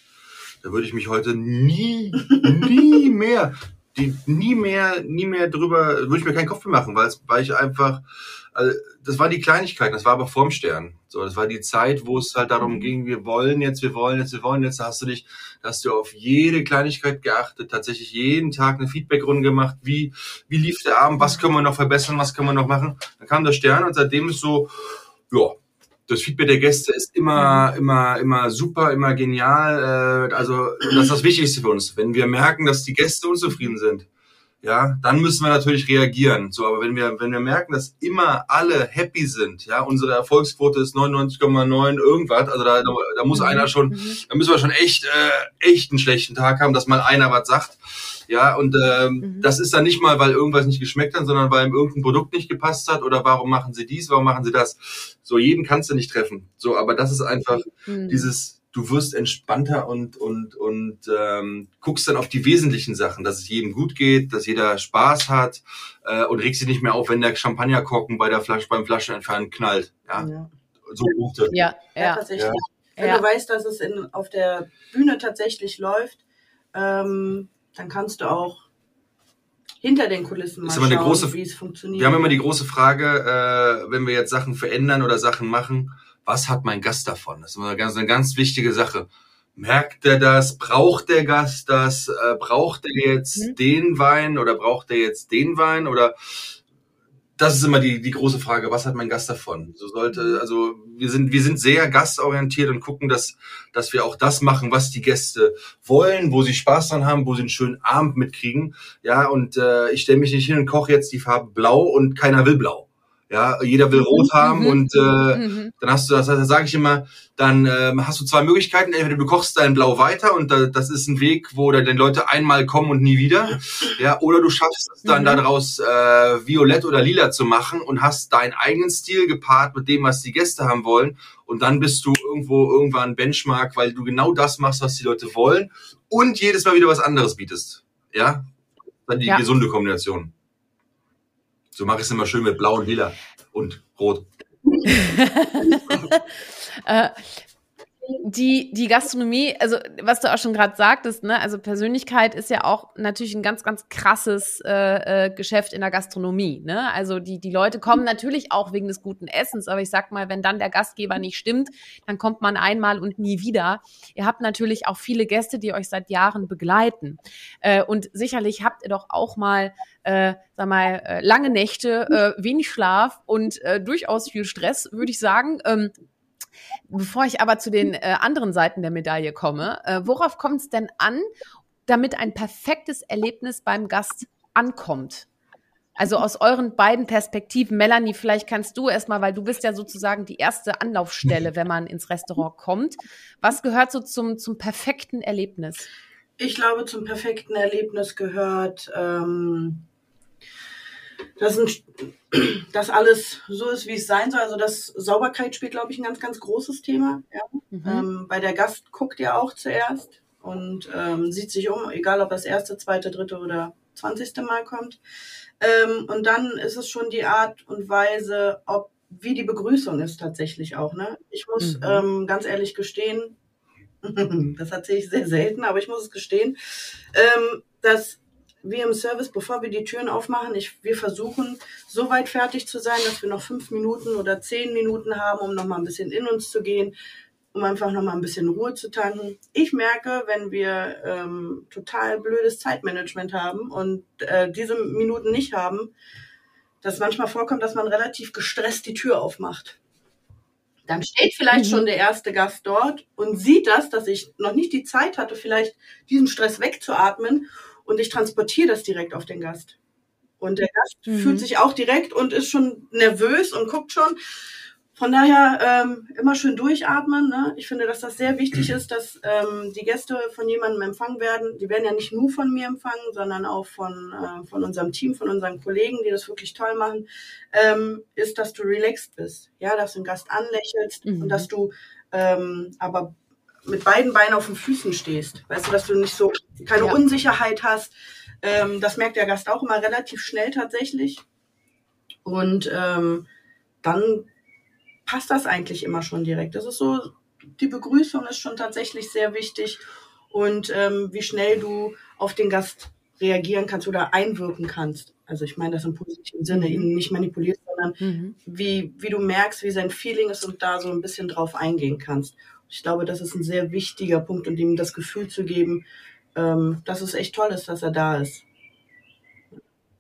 Da würde ich mich heute nie, nie mehr, die, nie mehr, nie mehr drüber, würde ich mir keinen Kopf mehr machen, weil, weil ich einfach, also das war die Kleinigkeit, das war aber vorm Stern. So, das war die Zeit, wo es halt darum mhm. ging, wir wollen jetzt, wir wollen jetzt, wir wollen jetzt. Da hast du dich, da hast du auf jede Kleinigkeit geachtet, tatsächlich jeden Tag eine Feedbackrunde gemacht. Wie, wie lief der Abend? Was können wir noch verbessern? Was können wir noch machen? Dann kam der Stern und seitdem ist so, ja, das Feedback der Gäste ist immer, mhm. immer, immer super, immer genial. Äh, also das ist das Wichtigste für uns. Wenn wir merken, dass die Gäste unzufrieden sind, ja, dann müssen wir natürlich reagieren. So, aber wenn wir, wenn wir merken, dass immer alle happy sind, ja, unsere Erfolgsquote ist 99,9 irgendwas, also da, da muss mhm. einer schon, mhm. da müssen wir schon echt, äh, echt einen schlechten Tag haben, dass mal einer was sagt. Ja, und ähm, mhm. das ist dann nicht mal, weil irgendwas nicht geschmeckt hat, sondern weil ihm irgendein Produkt nicht gepasst hat oder warum machen sie dies, warum machen sie das. So, jeden kannst du nicht treffen. So, aber das ist einfach mhm. dieses, du wirst entspannter und, und, und ähm, guckst dann auf die wesentlichen Sachen, dass es jedem gut geht, dass jeder Spaß hat äh, und regst dich nicht mehr auf, wenn der Champagnerkorken bei der Flasche, beim Flaschenentfernen knallt. Ja, ja.
so gute. Ja, ja, ja.
tatsächlich. Ja. Wenn du weißt, dass es in, auf der Bühne tatsächlich läuft, ähm, dann kannst du auch hinter den Kulissen mal
ist immer eine
schauen,
große,
wie es funktioniert.
Wir haben immer die große Frage, äh, wenn wir jetzt Sachen verändern oder Sachen machen, was hat mein Gast davon? Das ist immer eine ganz, eine ganz wichtige Sache. Merkt er das? Braucht der Gast das? Äh, braucht er jetzt
Mhm.
den Wein oder braucht er jetzt den Wein? Oder das ist immer die, die große Frage, was hat mein Gast davon? So sollte, also wir sind, wir sind sehr gastorientiert und gucken, dass, dass wir auch das machen, was die Gäste wollen, wo sie Spaß dran haben, wo sie einen schönen Abend mitkriegen. Ja, und äh, ich stelle mich nicht hin und koche jetzt die Farbe blau und keiner will blau. Ja, jeder will rot haben
Mhm.
und äh,
Mhm.
dann hast du das, das sage ich immer, dann ähm, hast du zwei Möglichkeiten. Entweder du kochst dein Blau weiter und da, das ist ein Weg, wo dann die Leute einmal kommen und nie wieder. Ja, oder du schaffst es dann
Mhm.
daraus äh, violett oder lila zu machen und hast deinen eigenen Stil gepaart mit dem, was die Gäste haben wollen. Und dann bist du irgendwo irgendwann Benchmark, weil du genau das machst, was die Leute wollen und jedes Mal wieder was anderes bietest. Ja, dann die
Ja.
gesunde Kombination. So mache ich es immer schön mit Blau und Lila und Rot.
äh, die, die Gastronomie, also was du auch schon gerade sagtest, ne, also Persönlichkeit ist ja auch natürlich ein ganz, ganz krasses äh, äh, Geschäft in der Gastronomie. Ne? Also die, die Leute kommen natürlich auch wegen des guten Essens, aber ich sag mal, wenn dann der Gastgeber nicht stimmt, dann kommt man einmal und nie wieder. Ihr habt natürlich auch viele Gäste, die euch seit Jahren begleiten. Äh, und sicherlich habt ihr doch auch mal äh, sag mal, äh, lange Nächte, äh, wenig Schlaf und äh, durchaus viel Stress, würde ich sagen. Ähm, bevor ich aber zu den äh, anderen Seiten der Medaille komme, äh, worauf kommt es denn an, damit ein perfektes Erlebnis beim Gast ankommt? Also aus euren beiden Perspektiven, Melanie, vielleicht kannst du erstmal, weil du bist ja sozusagen die erste Anlaufstelle, wenn man ins Restaurant kommt. Was gehört so zum, zum perfekten Erlebnis?
Ich glaube, zum perfekten Erlebnis gehört, ähm, dass, ein, dass alles so ist, wie es sein soll. Also das Sauberkeit spielt, glaube ich, ein ganz, ganz großes Thema. Ja?
Mhm.
Ähm, weil der Gast guckt ja auch zuerst und ähm, sieht sich um, egal ob das erste, zweite, dritte oder zwanzigste Mal kommt. Ähm, und dann ist es schon die Art und Weise, ob wie die Begrüßung ist tatsächlich auch. Ne? Ich muss
Mhm.
ähm, ganz ehrlich gestehen, das erzähle ich sehr selten, aber ich muss es gestehen, ähm, dass wir im Service, bevor wir die Türen aufmachen, ich, wir versuchen, so weit fertig zu sein, dass wir noch fünf Minuten oder zehn Minuten haben, um nochmal ein bisschen in uns zu gehen, um einfach nochmal ein bisschen Ruhe zu tanken. Ich merke, wenn wir ähm, total blödes Zeitmanagement haben und äh, diese Minuten nicht haben, dass manchmal vorkommt, dass man relativ gestresst die Tür aufmacht. Dann steht vielleicht
Mhm.
schon der erste Gast dort und sieht das, dass ich noch nicht die Zeit hatte, vielleicht diesen Stress wegzuatmen und ich transportiere das direkt auf den Gast. Und der Gast
Mhm.
fühlt sich auch direkt und ist schon nervös und guckt schon. Von daher ähm, immer schön durchatmen. Ne? Ich finde, dass das sehr wichtig ist, dass ähm, die Gäste von jemandem empfangen werden. Die werden ja nicht nur von mir empfangen, sondern auch von, äh, von unserem Team, von unseren Kollegen, die das wirklich toll machen. Ähm, ist, dass du relaxed bist. Ja, dass du den Gast anlächelst
Mhm.
und dass du ähm, aber mit beiden Beinen auf den Füßen stehst. Weißt du, dass du nicht so keine
Ja.
Unsicherheit hast. Ähm, das merkt der Gast auch immer relativ schnell tatsächlich. Und ähm, dann passt das eigentlich immer schon direkt. Das ist so, die Begrüßung ist schon tatsächlich sehr wichtig und ähm, wie schnell du auf den Gast reagieren kannst oder einwirken kannst. Also ich meine das im positiven Sinne,
Mhm.
ihn nicht manipulierst, sondern
Mhm.
wie, wie du merkst, wie sein Feeling ist und da so ein bisschen drauf eingehen kannst. Ich glaube, das ist ein sehr wichtiger Punkt und ihm das Gefühl zu geben, ähm, dass es echt toll ist, dass er da ist.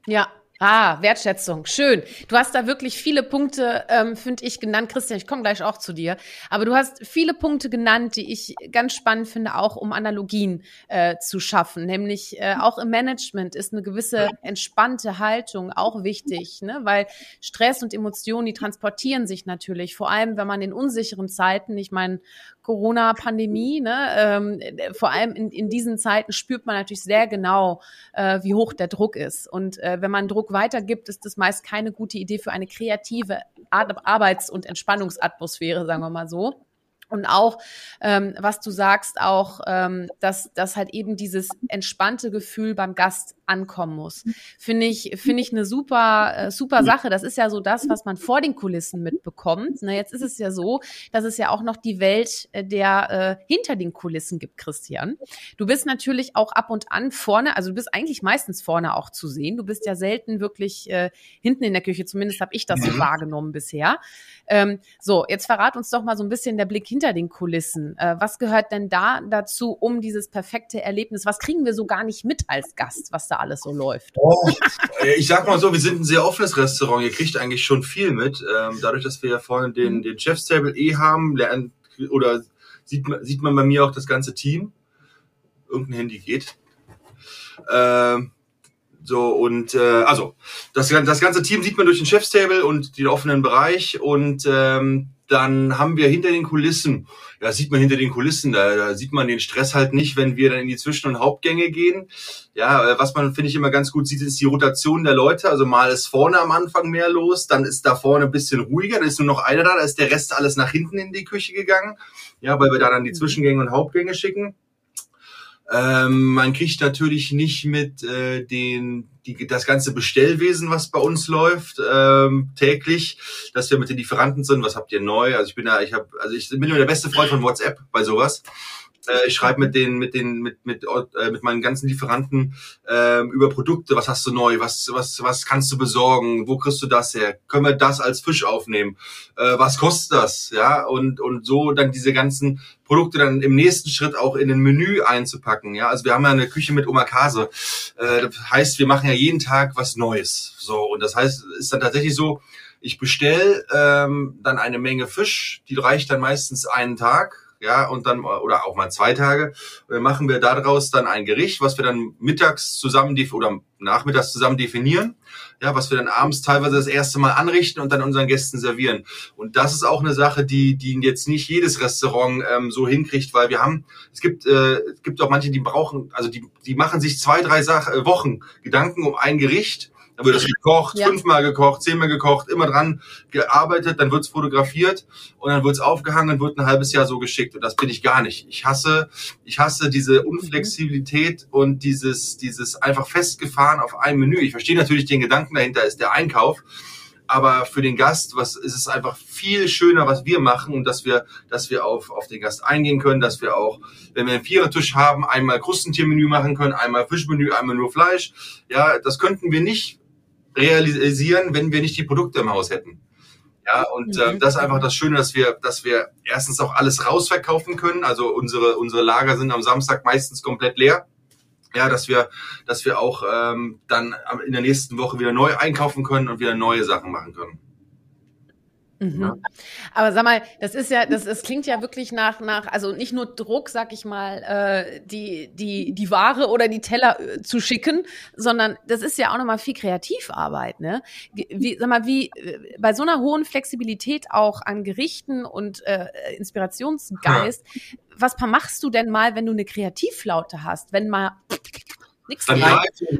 Ja. Ah, Wertschätzung, schön. Du hast da wirklich viele Punkte, ähm, finde ich, genannt. Christian, ich komme gleich auch zu dir. Aber du hast viele Punkte genannt, die ich ganz spannend finde, auch um Analogien äh, zu schaffen. Nämlich äh, auch im Management ist eine gewisse entspannte Haltung auch wichtig, ne? weil Stress und Emotionen, die transportieren sich natürlich. Vor allem, wenn man in unsicheren Zeiten, ich meine, Corona-Pandemie, ne, ähm, äh, vor allem in, in diesen Zeiten spürt man natürlich sehr genau, äh, wie hoch der Druck ist. Und äh, wenn man Druck weitergibt, ist das meist keine gute Idee für eine kreative Ar Arbeits- und Entspannungsatmosphäre, sagen wir mal so. Und auch, ähm, was du sagst, auch, ähm, dass, dass halt eben dieses entspannte Gefühl beim Gast ankommen muss. Finde ich, finde ich eine super, äh, super Sache. Das ist ja so das, was man vor den Kulissen mitbekommt. Na, jetzt ist es ja so, dass es ja auch noch die Welt äh, der äh, hinter den Kulissen gibt, Christian. Du bist natürlich auch ab und an vorne, also du bist eigentlich meistens vorne auch zu sehen. Du bist ja selten wirklich äh, hinten in der Küche, zumindest habe ich das so mhm. wahrgenommen bisher. Ähm, so, jetzt verrat uns doch mal so ein bisschen der Blick hinter den Kulissen. Äh, was gehört denn da dazu, um dieses perfekte Erlebnis? Was kriegen wir so gar nicht mit als Gast, was da alles so läuft?
Oh, ich sag mal so, wir sind ein sehr offenes Restaurant. Ihr kriegt eigentlich schon viel mit. Ähm, dadurch, dass wir ja vorne den, mhm. den Chef's Table eh haben, lernen, oder sieht man, sieht man bei mir auch das ganze Team. Irgendein Handy geht. Ähm, so, und äh, also, das, das ganze Team sieht man durch den Chefstable und den offenen Bereich. Und ähm, dann haben wir hinter den Kulissen, ja, sieht man hinter den Kulissen, da, da sieht man den Stress halt nicht, wenn wir dann in die Zwischen- und Hauptgänge gehen. Ja, äh, was man, finde ich, immer ganz gut sieht, ist die Rotation der Leute. Also mal ist vorne am Anfang mehr los, dann ist da vorne ein bisschen ruhiger, dann ist nur noch einer da, da ist der Rest alles nach hinten in die Küche gegangen. Ja, weil wir da dann die mhm. Zwischengänge und Hauptgänge schicken. Ähm, man kriegt natürlich nicht mit äh, den die, das ganze Bestellwesen, was bei uns läuft ähm, täglich, dass wir mit den Lieferanten sind. Was habt ihr neu? Also ich bin da, ich habe, also ich bin nur der beste Freund von WhatsApp bei sowas. Äh, ich schreibe mit den, mit den, mit mit äh, mit meinen ganzen Lieferanten äh, über Produkte. Was hast du neu? Was was was kannst du besorgen? Wo kriegst du das her? Können wir das als Fisch aufnehmen? Äh, was kostet das? Ja und und so dann diese ganzen Produkte dann im nächsten Schritt auch in ein Menü einzupacken. Ja, also wir haben ja eine Küche mit Omakase. Äh, das heißt, wir machen ja jeden Tag was Neues. So und das heißt, ist dann tatsächlich so. Ich bestell ähm, dann eine Menge Fisch, die reicht dann meistens einen Tag ja, und dann, oder auch mal zwei Tage, dann machen wir daraus dann ein Gericht, was wir dann mittags zusammen oder nachmittags zusammen definieren, ja, was wir dann abends teilweise das erste Mal anrichten und dann unseren Gästen servieren. Und das ist auch eine Sache, die, die jetzt nicht jedes Restaurant ähm, so hinkriegt, weil wir haben, es gibt, äh, es gibt auch manche, die brauchen, also die, die machen sich zwei, drei Sach äh, Wochen Gedanken um ein Gericht dann wird es gekocht, ja. fünfmal gekocht, zehnmal gekocht, immer dran gearbeitet, dann wird es fotografiert und dann wird es aufgehangen und wird ein halbes Jahr so geschickt. Und das bin ich gar nicht. Ich hasse, ich hasse diese Unflexibilität und dieses, dieses einfach festgefahren auf ein Menü. Ich verstehe natürlich den Gedanken dahinter ist der Einkauf. Aber für den Gast, was ist es einfach viel schöner, was wir machen und dass wir, dass wir auf, auf den Gast eingehen können, dass wir auch, wenn wir einen Vierertisch haben, einmal Krustentiermenü machen können, einmal Fischmenü, einmal nur Fleisch. Ja, das könnten wir nicht realisieren, wenn wir nicht die Produkte im Haus hätten. Ja, und äh, das ist einfach das Schöne, dass wir, dass wir erstens auch alles rausverkaufen können. Also unsere, unsere Lager sind am Samstag meistens komplett leer. Ja, dass wir, dass wir auch ähm, dann in der nächsten Woche wieder neu einkaufen können und wieder neue Sachen machen können.
Mhm. Ja. Aber sag mal, das ist ja, das, das klingt ja wirklich nach, nach, also nicht nur Druck, sag ich mal, äh, die, die, die Ware oder die Teller äh, zu schicken, sondern das ist ja auch nochmal viel Kreativarbeit, ne? Wie, sag mal, wie äh, bei so einer hohen Flexibilität auch an Gerichten und äh, Inspirationsgeist, ja. was machst du denn mal, wenn du eine Kreativlaute hast, wenn mal
Nichts dann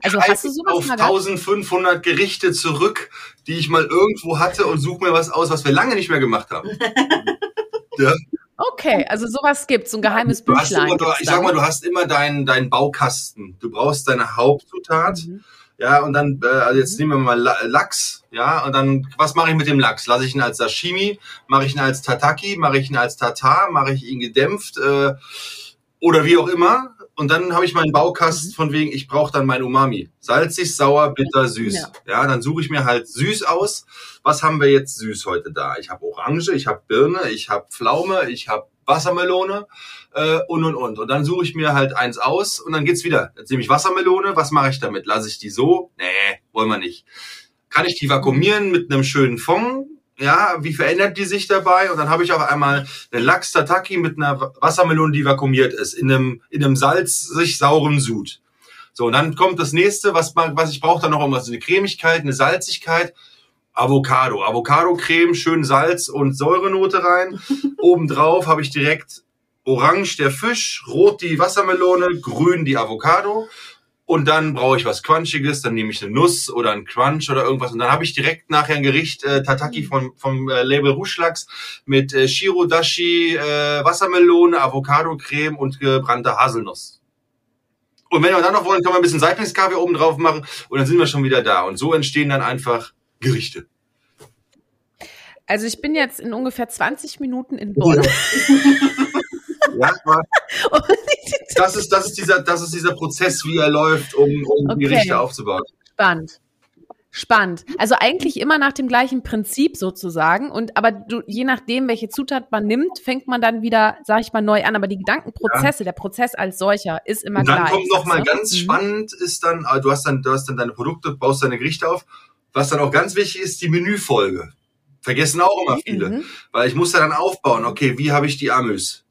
also hast du sowas auf 1500 Gerichte zurück, die ich mal irgendwo hatte und suche mir was aus, was wir lange nicht mehr gemacht haben.
ja. Okay, also sowas gibt's, so ein geheimes du Büchlein.
Immer, ich sag mal, du hast immer deinen deinen Baukasten. Du brauchst deine Hauptzutat. Mhm. Ja, und dann, äh, also jetzt mhm. nehmen wir mal Lachs, ja, und dann, was mache ich mit dem Lachs? Lasse ich ihn als Sashimi, mache ich ihn als Tataki, mache ich ihn als Tatar, mache ich ihn gedämpft äh, oder wie auch immer und dann habe ich meinen Baukasten mhm. von wegen, ich brauche dann mein Umami. Salzig, sauer, bitter, süß. Ja, ja dann suche ich mir halt süß aus. Was haben wir jetzt süß heute da? Ich habe Orange, ich habe Birne, ich habe Pflaume, ich habe Wassermelone äh, und und und. Und dann suche ich mir halt eins aus und dann geht's wieder. Jetzt nehme ich Wassermelone, was mache ich damit? Lasse ich die so? Nee, wollen wir nicht. Kann ich die vakuumieren mit einem schönen Fond? Ja, wie verändert die sich dabei? Und dann habe ich auch einmal einen Lachs Tataki mit einer Wassermelone, die vakuumiert ist, in einem, in einem salzig sauren Sud. So, und dann kommt das nächste, was, man, was ich brauche dann noch irgendwas, eine Cremigkeit, eine Salzigkeit. Avocado, Avocado-Creme, schön Salz und Säurenote rein. Obendrauf habe ich direkt Orange der Fisch, Rot die Wassermelone, Grün die Avocado und dann brauche ich was Crunchiges, dann nehme ich eine Nuss oder einen Crunch oder irgendwas und dann habe ich direkt nachher ein Gericht äh, Tataki
Mhm.
vom, vom äh, Label Ruschlachs mit äh, Shirodashi, äh, Wassermelone, Avocado-Creme und gebrannter Haselnuss. Und wenn wir dann noch wollen, können wir ein bisschen Saiplingskaffee oben drauf machen und dann sind wir schon wieder da. Und so entstehen dann einfach Gerichte.
Also ich bin jetzt in ungefähr 20 Minuten in Bonn.
Ja, das ist, das ist dieser, das ist dieser Prozess, wie er läuft, um, um
Okay.
Gerichte aufzubauen.
Spannend. Spannend. Also eigentlich immer nach dem gleichen Prinzip sozusagen. Und aber du, je nachdem, welche Zutat man nimmt, fängt man dann wieder, sag ich mal, neu an. Aber die Gedankenprozesse, der Prozess als solcher ist immer
Und dann
gleich.
kommt noch mal
sagst du?
ganz
Mhm.
spannend ist dann, äh, du hast dann, du hast dann deine Produkte, baust deine Gerichte auf. Was dann auch ganz wichtig ist, die Menüfolge. Vergessen auch immer viele.
Mhm.
Weil ich muss ja dann aufbauen, okay, wie habe ich die Amüs?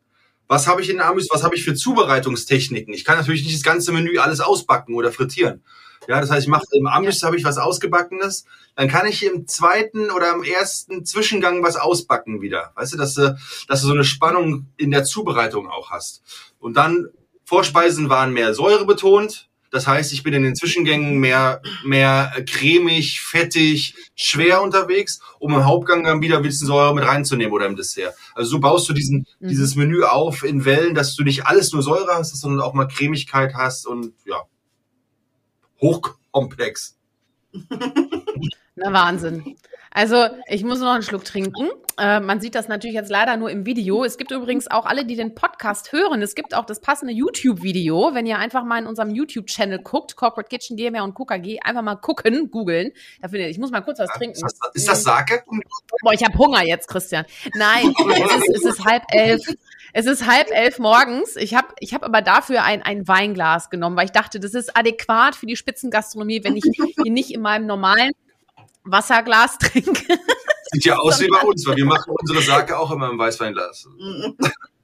Was habe ich in Amüs? Was habe ich für Zubereitungstechniken? Ich kann natürlich nicht das ganze Menü alles ausbacken oder frittieren. Ja, das heißt, ich mache im Amüs habe ich was ausgebackenes, dann kann ich im zweiten oder im ersten Zwischengang was ausbacken wieder. Weißt du, dass du, dass du so eine Spannung in der Zubereitung auch hast. Und dann Vorspeisen waren mehr Säure betont. Das heißt, ich bin in den Zwischengängen mehr, mehr cremig, fettig, schwer unterwegs, um im Hauptgang dann wieder ein bisschen Säure mit reinzunehmen oder im Dessert. Also so baust du diesen,
Mhm.
dieses Menü auf in Wellen, dass du nicht alles nur Säure hast, sondern auch mal Cremigkeit hast und ja, hochkomplex.
Na Wahnsinn. Also ich muss noch einen Schluck trinken. Äh, man sieht das natürlich jetzt leider nur im Video. Es gibt übrigens auch alle, die den Podcast hören. Es gibt auch das passende YouTube-Video. Wenn ihr einfach mal in unserem YouTube-Channel guckt, Corporate Kitchen GmbH und KKG, einfach mal gucken, googeln. Da findet ich muss mal kurz was trinken.
Ist das, ist das Sake?
Boah, ich habe Hunger jetzt, Christian. Nein, es ist, es ist halb elf. Es ist halb elf morgens. Ich habe ich hab aber dafür ein, ein Weinglas genommen, weil ich dachte, das ist adäquat für die Spitzengastronomie, wenn ich hier nicht in meinem normalen Wasserglas trinke.
Sieht ja aus wie bei uns, weil wir machen unsere Sake auch immer im Weißweinglas.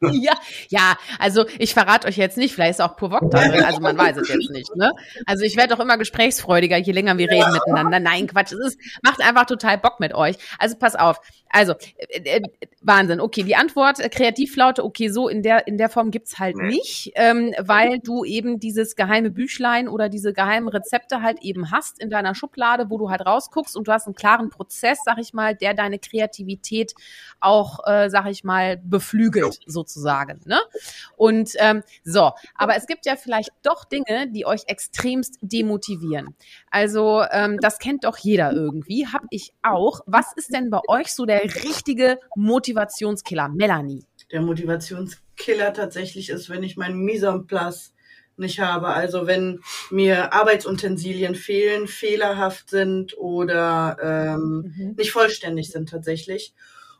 ja, ja, also ich verrate euch jetzt nicht, vielleicht ist auch pur Wok da drin, also man weiß es jetzt nicht, ne? Also ich werde auch immer gesprächsfreudiger, je länger wir reden miteinander. Nein, Quatsch, es ist, macht einfach total Bock mit euch. Also pass auf. Also, äh, äh, Wahnsinn. Okay, die Antwort, äh, Kreativflaute, okay, so in der, in der Form gibt's halt
Nee.
nicht, ähm, weil du eben dieses geheime Büchlein oder diese geheimen Rezepte halt eben hast in deiner Schublade, wo du halt rausguckst und du hast einen klaren Prozess, sag ich mal, der deine Kreativität auch, äh, sag ich mal, beflügelt sozusagen. Ne? Und ähm, so, aber es gibt ja vielleicht doch Dinge, die euch extremst demotivieren. Also ähm, das kennt doch jeder irgendwie, hab ich auch. Was ist denn bei euch so der richtige Motivationskiller, Melanie?
der Motivationskiller tatsächlich ist, wenn ich meinen Mise en place nicht habe. Also wenn mir Arbeitsutensilien fehlen, fehlerhaft sind oder ähm, nicht vollständig sind tatsächlich.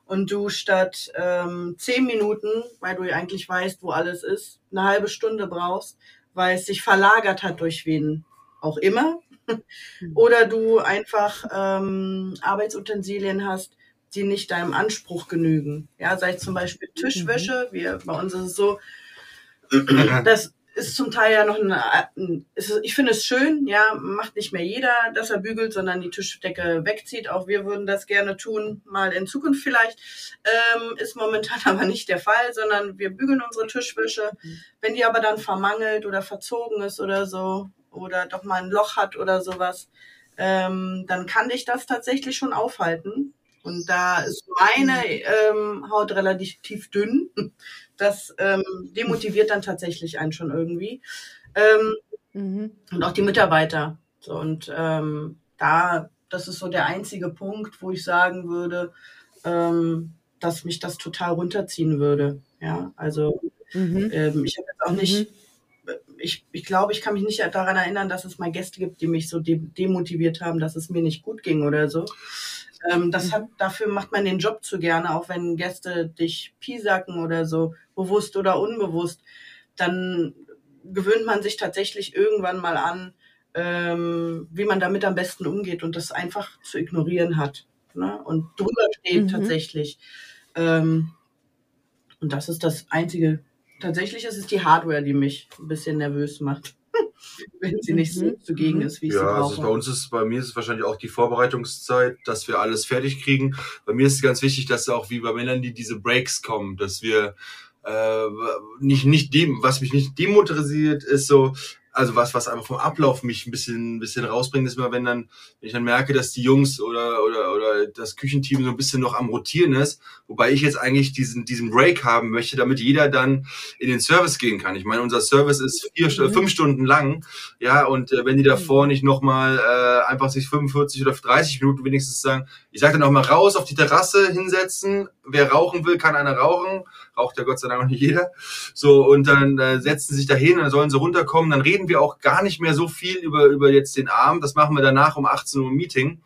Und du statt ähm, zehn Minuten, weil du ja eigentlich weißt, wo alles ist, eine halbe Stunde brauchst, weil es sich verlagert hat durch wen auch immer. Oder du einfach ähm, Arbeitsutensilien hast, die nicht deinem Anspruch genügen. Ja, sei es zum Beispiel Tischwäsche. Wir, bei uns ist es so, das ist zum Teil ja noch eine, ein- es ist, ich finde es schön, ja, macht nicht mehr jeder, dass er bügelt, sondern die Tischdecke wegzieht. Auch wir würden das gerne tun, mal in Zukunft vielleicht. Ähm, ist momentan aber nicht der Fall, sondern wir bügeln unsere Tischwäsche. Wenn die aber dann vermangelt oder verzogen ist oder so, oder doch mal ein Loch hat oder sowas, ähm, dann kann dich das tatsächlich schon aufhalten. Und da ist meine ähm, Haut relativ dünn. Das ähm, demotiviert dann tatsächlich einen schon irgendwie. Ähm,
Mhm.
und auch die Mitarbeiter. So, und ähm, da, das ist so der einzige Punkt, wo ich sagen würde, ähm, dass mich das total runterziehen würde. Ja, also
Mhm.
ähm, ich habe jetzt auch nicht, ich, ich glaube, ich kann mich nicht daran erinnern, dass es mal Gäste gibt, die mich so de demotiviert haben, dass es mir nicht gut ging oder so. Ähm, das hat, dafür macht man den Job zu gerne, auch wenn Gäste dich piesacken oder so, bewusst oder unbewusst, dann gewöhnt man sich tatsächlich irgendwann mal an, ähm, wie man damit am besten umgeht und das einfach zu ignorieren hat. Ne? Und drüber steht
Mhm.
tatsächlich. Ähm, und das ist das Einzige. Tatsächlich ist es die Hardware, die mich ein bisschen nervös macht. Wenn sie nicht so
Mhm.
zugegen
Mhm.
ist, wie ich
Ja,
sie
also
brauche.
bei uns ist, bei mir ist es wahrscheinlich auch die Vorbereitungszeit, dass wir alles fertig kriegen. Bei mir ist es ganz wichtig, dass auch wie bei Melanie diese Breaks kommen, dass wir äh, nicht, nicht dem, was mich nicht demotiviert, ist so, also was, was einfach vom Ablauf mich ein bisschen, ein bisschen rausbringt, ist immer, wenn dann, wenn ich dann merke, dass die Jungs oder, oder, oder das Küchenteam so ein bisschen noch am Rotieren ist, wobei ich jetzt eigentlich diesen, diesen Break haben möchte, damit jeder dann in den Service gehen kann. Ich meine, unser Service ist vier, mhm. fünf Stunden lang, ja, und äh, wenn die davor mhm. nicht nochmal äh, einfach sich 45 oder 30 Minuten wenigstens sagen, ich sage dann auch mal raus auf die Terrasse hinsetzen, wer rauchen will, kann einer rauchen, raucht ja Gott sei Dank noch nicht jeder. So, und dann äh, setzen sie sich dahin, dann sollen sie runterkommen, dann reden wir auch gar nicht mehr so viel über, über jetzt den Abend. Das machen wir danach um 18 Uhr Meeting.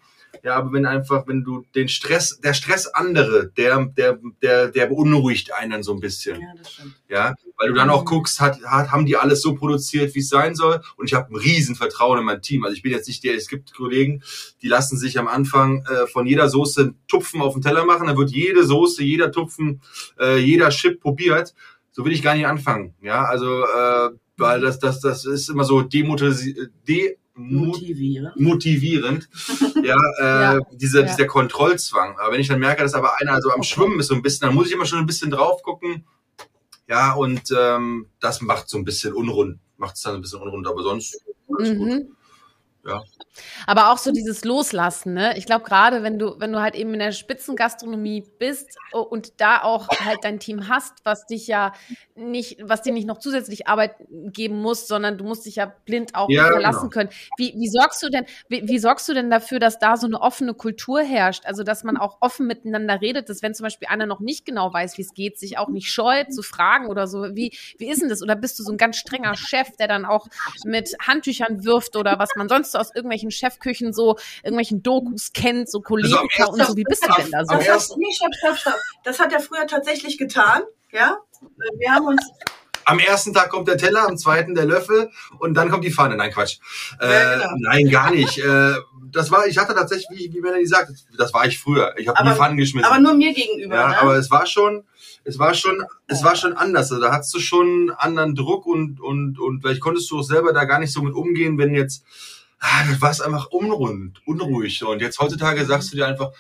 Ja, aber wenn einfach, wenn du den Stress, der Stress andere, der, der, der, der beunruhigt einen dann so ein bisschen. Ja, das stimmt. Ja, weil du dann auch guckst, hat, hat, haben die alles so produziert, wie es sein soll? Und ich habe ein riesen Vertrauen in mein Team. Also ich bin jetzt nicht der, es gibt Kollegen, die lassen sich am Anfang äh, von jeder Soße Tupfen auf den Teller machen. Da wird jede Soße, jeder Tupfen, äh, jeder Chip probiert. So will ich gar nicht anfangen. Ja, also, äh, weil das, das, das ist immer so demotivierend. Motivierend. motivierend. ja, äh, ja, dieser, ja. dieser Kontrollzwang. Aber wenn ich dann merke, dass aber einer so am. Schwimmen ist so ein bisschen, dann muss ich immer schon ein bisschen drauf gucken. Ja, und ähm, das macht so ein bisschen unrund, macht es dann ein bisschen unrund, aber sonst mhm. gut. Ja.
Aber auch so dieses Loslassen, ne? Ich glaube, gerade wenn du, wenn du halt eben in der Spitzengastronomie bist und da auch halt dein Team hast, was dich ja nicht, was dir nicht noch zusätzlich Arbeit geben muss, sondern du musst dich ja blind auch ja, verlassen genau. können. Wie, wie sorgst du denn, wie, wie sorgst du denn dafür, dass da so eine offene Kultur herrscht? Also, dass man auch offen miteinander redet, dass wenn zum Beispiel einer noch nicht genau weiß, wie es geht, sich auch nicht scheut zu fragen oder so. Wie, wie ist denn das? Oder bist du so ein ganz strenger Chef, der dann auch mit Handtüchern wirft oder was man sonst so aus irgendwelchen Chefküchen so, irgendwelchen Dokus kennt, so Kollegen also und so. Wie bist du denn da so?
Das, nee, stopp, stopp, stopp. das hat er früher tatsächlich getan, ja. Wir haben uns
am ersten Tag kommt der Teller, am zweiten der Löffel und dann kommt die Pfanne. Nein, Quatsch. Äh, ja, genau. Nein, gar nicht. Äh, das war, ich hatte tatsächlich, wie, wie Melanie sagt, das war ich früher. Ich habe die Pfannen geschmissen.
Aber nur mir gegenüber.
Ja, ne? aber es war schon, es war schon, es war schon anders. Also da hattest du schon anderen Druck und und und vielleicht konntest du auch selber da gar nicht so mit umgehen, wenn jetzt ah, das war es einfach unrund, unruhig. Und jetzt heutzutage sagst du dir einfach,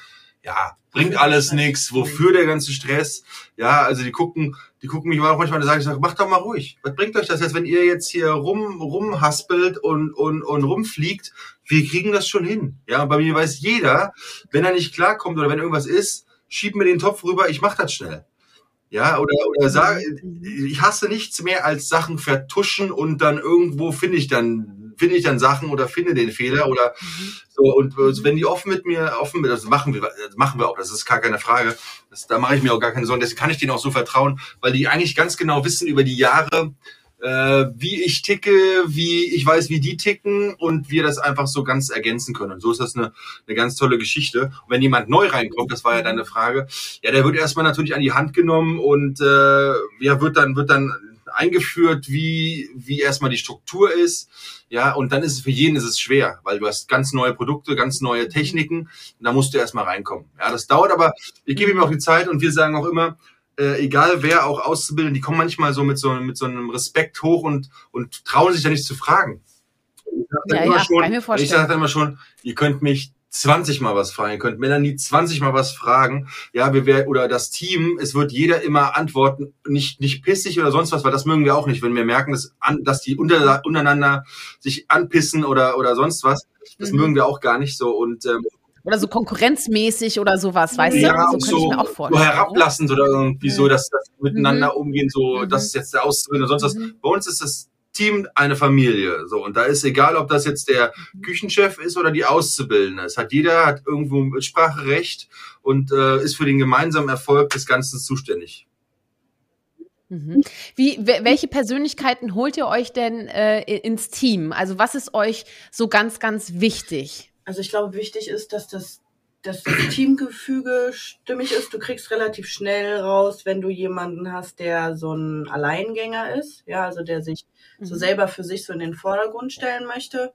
ja, bringt alles nichts, wofür der ganze Stress? Ja, also die gucken, die gucken mich auch manchmal und sagen, ich sag, macht doch mal ruhig. Was bringt euch das jetzt, wenn ihr jetzt hier rum, rumhaspelt und, und, und rumfliegt? Wir kriegen das schon hin. Ja, bei mir weiß jeder, wenn er nicht klarkommt oder wenn irgendwas ist, schieb mir den Topf rüber, ich mach das schnell. Ja, oder, oder sag, ich hasse nichts mehr als Sachen vertuschen und dann irgendwo finde ich dann finde ich dann Sachen oder finde den Fehler oder mhm. so. Und also wenn die offen mit mir, offen mit, das machen wir, das machen wir auch, das ist gar keine Frage. Das, da mache ich mir auch gar keine Sorgen. Deswegen kann ich denen auch so vertrauen, weil die eigentlich ganz genau wissen über die Jahre, äh, wie ich ticke, wie ich weiß, wie die ticken und wir das einfach so ganz ergänzen können. so ist das eine, eine ganz tolle Geschichte. Und wenn jemand neu reinkommt, das war ja deine Frage, ja, der wird erstmal natürlich an die Hand genommen und äh, ja, wird dann, wird dann eingeführt, wie, wie erstmal die Struktur ist. Ja, und dann ist es für jeden ist es schwer, weil du hast ganz neue Produkte, ganz neue Techniken. Da musst du erstmal reinkommen. Ja, das dauert, aber ich gebe ihm auch die Zeit und wir sagen auch immer, äh, egal wer auch auszubilden, die kommen manchmal so mit so, mit so einem Respekt hoch und, und trauen sich da nicht zu fragen. Ich sage ja, ja, schon, ich sage dann immer schon, ihr könnt mich 20 mal was fragen. Ihr könnt Melanie 20 mal was fragen. Ja, wir wär, oder das Team, es wird jeder immer antworten, nicht, nicht pissig oder sonst was, weil das mögen wir auch nicht, wenn wir merken, dass, an, dass die unter, untereinander sich anpissen oder, oder sonst was. Das mhm. mögen wir auch gar nicht so und, ähm,
oder so konkurrenzmäßig oder sowas, weißt
ja,
du?
So, so, ich mir auch vorstellen. So herablassend oder irgendwie mhm. so, dass das miteinander mhm. umgehen, so, mhm. das ist jetzt der Auszubildende oder sonst was. Mhm. Bei uns ist das Team eine Familie. So, und da ist egal, ob das jetzt der mhm. Küchenchef ist oder die Auszubildende. Es hat jeder hat irgendwo Spracherecht und äh, ist für den gemeinsamen Erfolg des Ganzen zuständig.
Mhm. Wie, welche Persönlichkeiten holt ihr euch denn äh, ins Team? Also was ist euch so ganz, ganz wichtig?
Also ich glaube, wichtig ist, dass das, dass das Teamgefüge stimmig ist. Du kriegst relativ schnell raus, wenn du jemanden hast, der so ein Alleingänger ist, ja, also der sich mhm. so selber für sich so in den Vordergrund stellen möchte.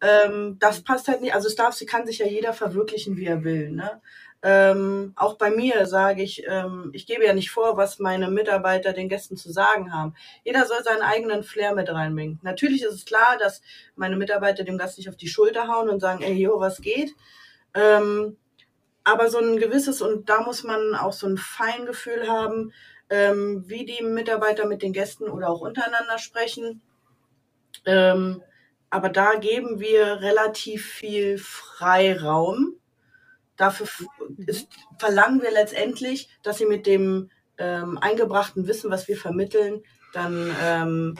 Ähm, das passt halt nicht. Also es darf, sie kann sich ja jeder verwirklichen, wie er will. Ne? Ähm, auch bei mir sage ich, ähm, ich gebe ja nicht vor, was meine Mitarbeiter den Gästen zu sagen haben. Jeder soll seinen eigenen Flair mit reinbringen. Natürlich ist es klar, dass meine Mitarbeiter dem Gast nicht auf die Schulter hauen und sagen, ey, jo, was geht? Ähm, aber so ein gewisses, und da muss man auch so ein Feingefühl haben, ähm, wie die Mitarbeiter mit den Gästen oder auch untereinander sprechen. Ähm, aber da geben wir relativ viel Freiraum. Dafür ist, verlangen wir letztendlich, dass sie mit dem ähm, eingebrachten Wissen, was wir vermitteln, dann ähm,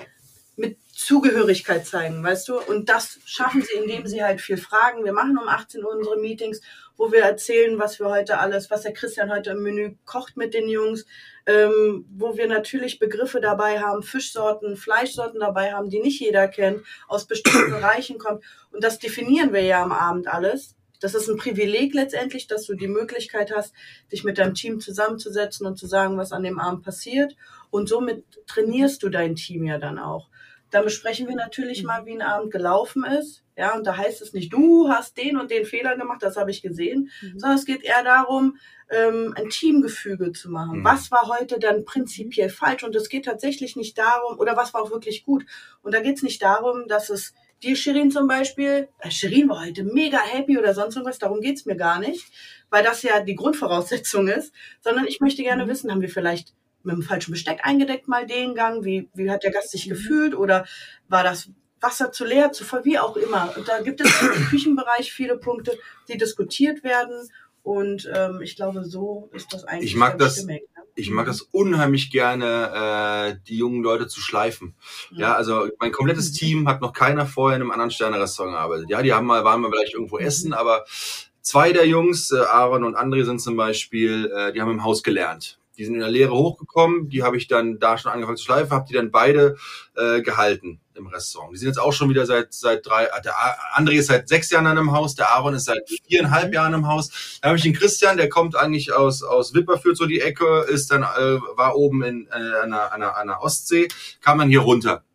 mit Zugehörigkeit zeigen, weißt du? Und das schaffen sie, indem sie halt viel fragen. Wir machen um 18 Uhr unsere Meetings, wo wir erzählen, was wir heute alles, was der Christian heute im Menü kocht mit den Jungs, ähm, wo wir natürlich Begriffe dabei haben, Fischsorten, Fleischsorten dabei haben, die nicht jeder kennt, aus bestimmten Bereichen kommt. Und das definieren wir ja am Abend alles. Das ist ein Privileg letztendlich, dass du die Möglichkeit hast, dich mit deinem Team zusammenzusetzen und zu sagen, was an dem Abend passiert. Und somit trainierst du dein Team ja dann auch. Dann besprechen wir natürlich mal, wie ein Abend gelaufen ist. Ja, und da heißt es nicht, du hast den und den Fehler gemacht, das habe ich gesehen, mhm. sondern es geht eher darum, ähm, ein Teamgefüge zu machen. Mhm. Was war heute dann prinzipiell falsch? Und es geht tatsächlich nicht darum, oder was war auch wirklich gut. Und da geht es nicht darum, dass es dir, Shirin zum Beispiel, äh, Shirin war heute mega happy oder sonst irgendwas, darum geht's mir gar nicht, weil das ja die Grundvoraussetzung ist, sondern ich möchte gerne mhm. wissen, haben wir vielleicht mit dem falschen Besteck eingedeckt mal den Gang? Wie, wie hat der Gast sich mhm. gefühlt? Oder war das Wasser zu leer, zu voll, wie auch immer? Und da gibt es im Küchenbereich viele Punkte, die diskutiert werden. Und ähm, ich glaube, so ist das eigentlich.
Ich mag das. Stimmig, ne? Ich mag das unheimlich gerne, äh, die jungen Leute zu schleifen. Ja, ja also mein komplettes mhm. Team hat noch keiner vorher in einem anderen Sterne-Restaurant gearbeitet. Ja, die haben mal, waren mal vielleicht irgendwo mhm. essen, aber zwei der Jungs, äh, Aaron und André sind zum Beispiel, äh, die haben im Haus gelernt. Die sind in der Lehre hochgekommen, die habe ich dann da schon angefangen zu schleifen, habe die dann beide äh, gehalten im Restaurant. Die sind jetzt auch schon wieder seit seit drei, äh, der André ist seit sechs Jahren in einem Haus, der Aaron ist seit viereinhalb Jahren im Haus. Da habe ich den Christian, der kommt eigentlich aus aus Wipperfürth so die Ecke, ist dann äh, war oben in äh, an, der, an, der, an der Ostsee, kam dann hier runter.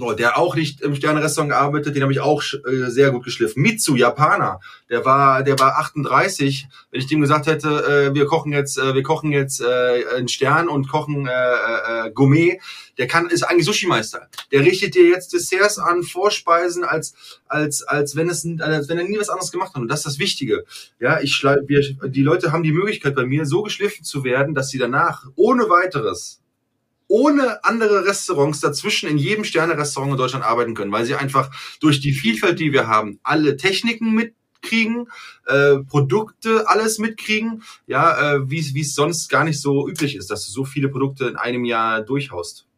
So, der auch nicht im Sterne-Restaurant gearbeitet, den habe ich auch äh, sehr gut geschliffen. Mitsu, Japaner, der war, der war 38. Wenn ich dem gesagt hätte, äh, wir kochen jetzt, äh, wir kochen jetzt äh, einen Stern und kochen äh, äh, Gourmet, der kann, ist eigentlich Sushi-Meister. Der richtet dir jetzt Desserts an, Vorspeisen, als, als, als wenn es, als wenn er nie was anderes gemacht hat. Und das ist das Wichtige. Ja, ich, wir, die Leute haben die Möglichkeit bei mir, so geschliffen zu werden, dass sie danach ohne weiteres ohne andere Restaurants dazwischen in jedem Sterne-Restaurant in Deutschland arbeiten können, weil sie einfach durch die Vielfalt, die wir haben, alle Techniken mitkriegen, äh, Produkte alles mitkriegen, ja, äh, wie es sonst gar nicht so üblich ist, dass du so viele Produkte in einem Jahr durchhaust.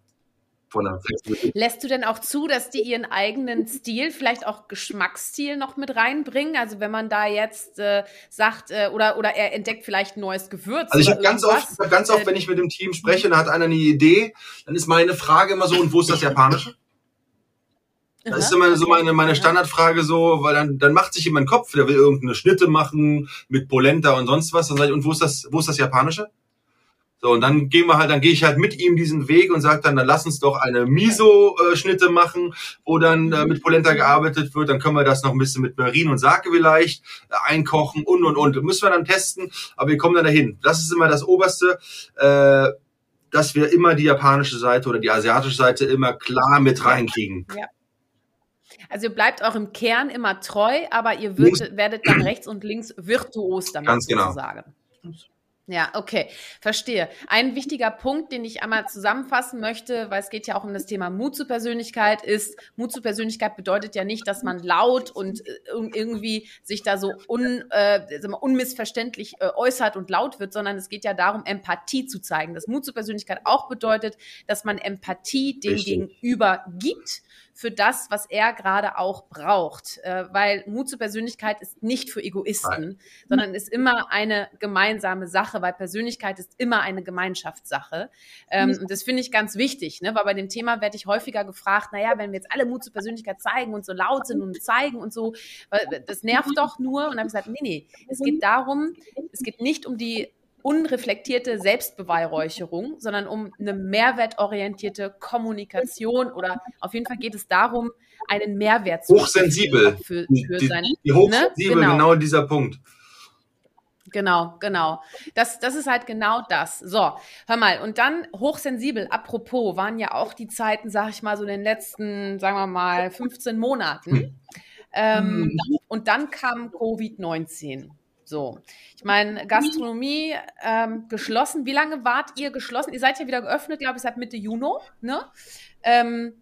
Lässt du denn auch zu, dass die ihren eigenen Stil, vielleicht auch Geschmacksstil noch mit reinbringen? Also wenn man da jetzt äh, sagt, äh, oder, oder er entdeckt vielleicht ein neues Gewürz.
Also ich habe ganz oft, ich hab ganz oft, wenn ich mit dem Team spreche, da hat einer eine Idee, dann ist meine Frage immer so, und wo ist das Japanische? Das ist immer so meine, meine Standardfrage so, weil dann, dann macht sich jemand Kopf, der will irgendeine Schnitte machen mit Polenta und sonst was. Dann sage ich, und wo ist das, wo ist das Japanische? So, und dann gehen wir halt, dann gehe ich halt mit ihm diesen Weg und sage dann, dann lass uns doch eine Miso-Schnitte machen, wo dann äh, mit Polenta gearbeitet wird. Dann können wir das noch ein bisschen mit Marin und Sake vielleicht äh, einkochen und und und. Müssen wir dann testen, aber wir kommen dann dahin. Das ist immer das Oberste. Äh, dass wir immer die japanische Seite oder die asiatische Seite immer klar mit reinkriegen. Ja.
Also ihr bleibt eurem Kern immer treu, aber ihr wird, werdet dann rechts und links virtuos damit Ganz genau. sozusagen. Ja, okay, verstehe. Ein wichtiger Punkt, den ich einmal zusammenfassen möchte, weil es geht ja auch um das Thema Mut zur Persönlichkeit, ist, Mut zur Persönlichkeit bedeutet ja nicht, dass man laut und äh, irgendwie sich da so un, äh, unmissverständlich äh, äußert und laut wird, sondern es geht ja darum, Empathie zu zeigen. Das Mut zur Persönlichkeit auch bedeutet, dass man Empathie dem Richtig. Gegenüber gibt für das, was er gerade auch braucht. Äh, weil Mut zur Persönlichkeit ist nicht für Egoisten, Nein. sondern ist immer eine gemeinsame Sache, weil Persönlichkeit ist immer eine Gemeinschaftssache. Ähm, mhm. Und das finde ich ganz wichtig, ne? weil bei dem Thema werde ich häufiger gefragt, naja, wenn wir jetzt alle Mut zur Persönlichkeit zeigen und so laut sind und zeigen und so, das nervt doch nur. Und dann habe ich gesagt, nee, nee, es geht darum, es geht nicht um die unreflektierte Selbstbeweihräucherung, sondern um eine mehrwertorientierte Kommunikation oder auf jeden Fall geht es darum, einen Mehrwert
zu hochsensibel für, für die, sein, die hochsensibel ne? genau. genau dieser Punkt.
Genau, genau. Das, das ist halt genau das. So, hör mal, und dann hochsensibel, apropos, waren ja auch die Zeiten, sag ich mal, so in den letzten, sagen wir mal, 15 Monaten. Hm. Ähm, hm. Und dann kam Covid-19. So, ich meine, Gastronomie ähm, geschlossen. Wie lange wart ihr geschlossen? Ihr seid ja wieder geöffnet, glaube ich, seit Mitte Juni. Ne? Ähm,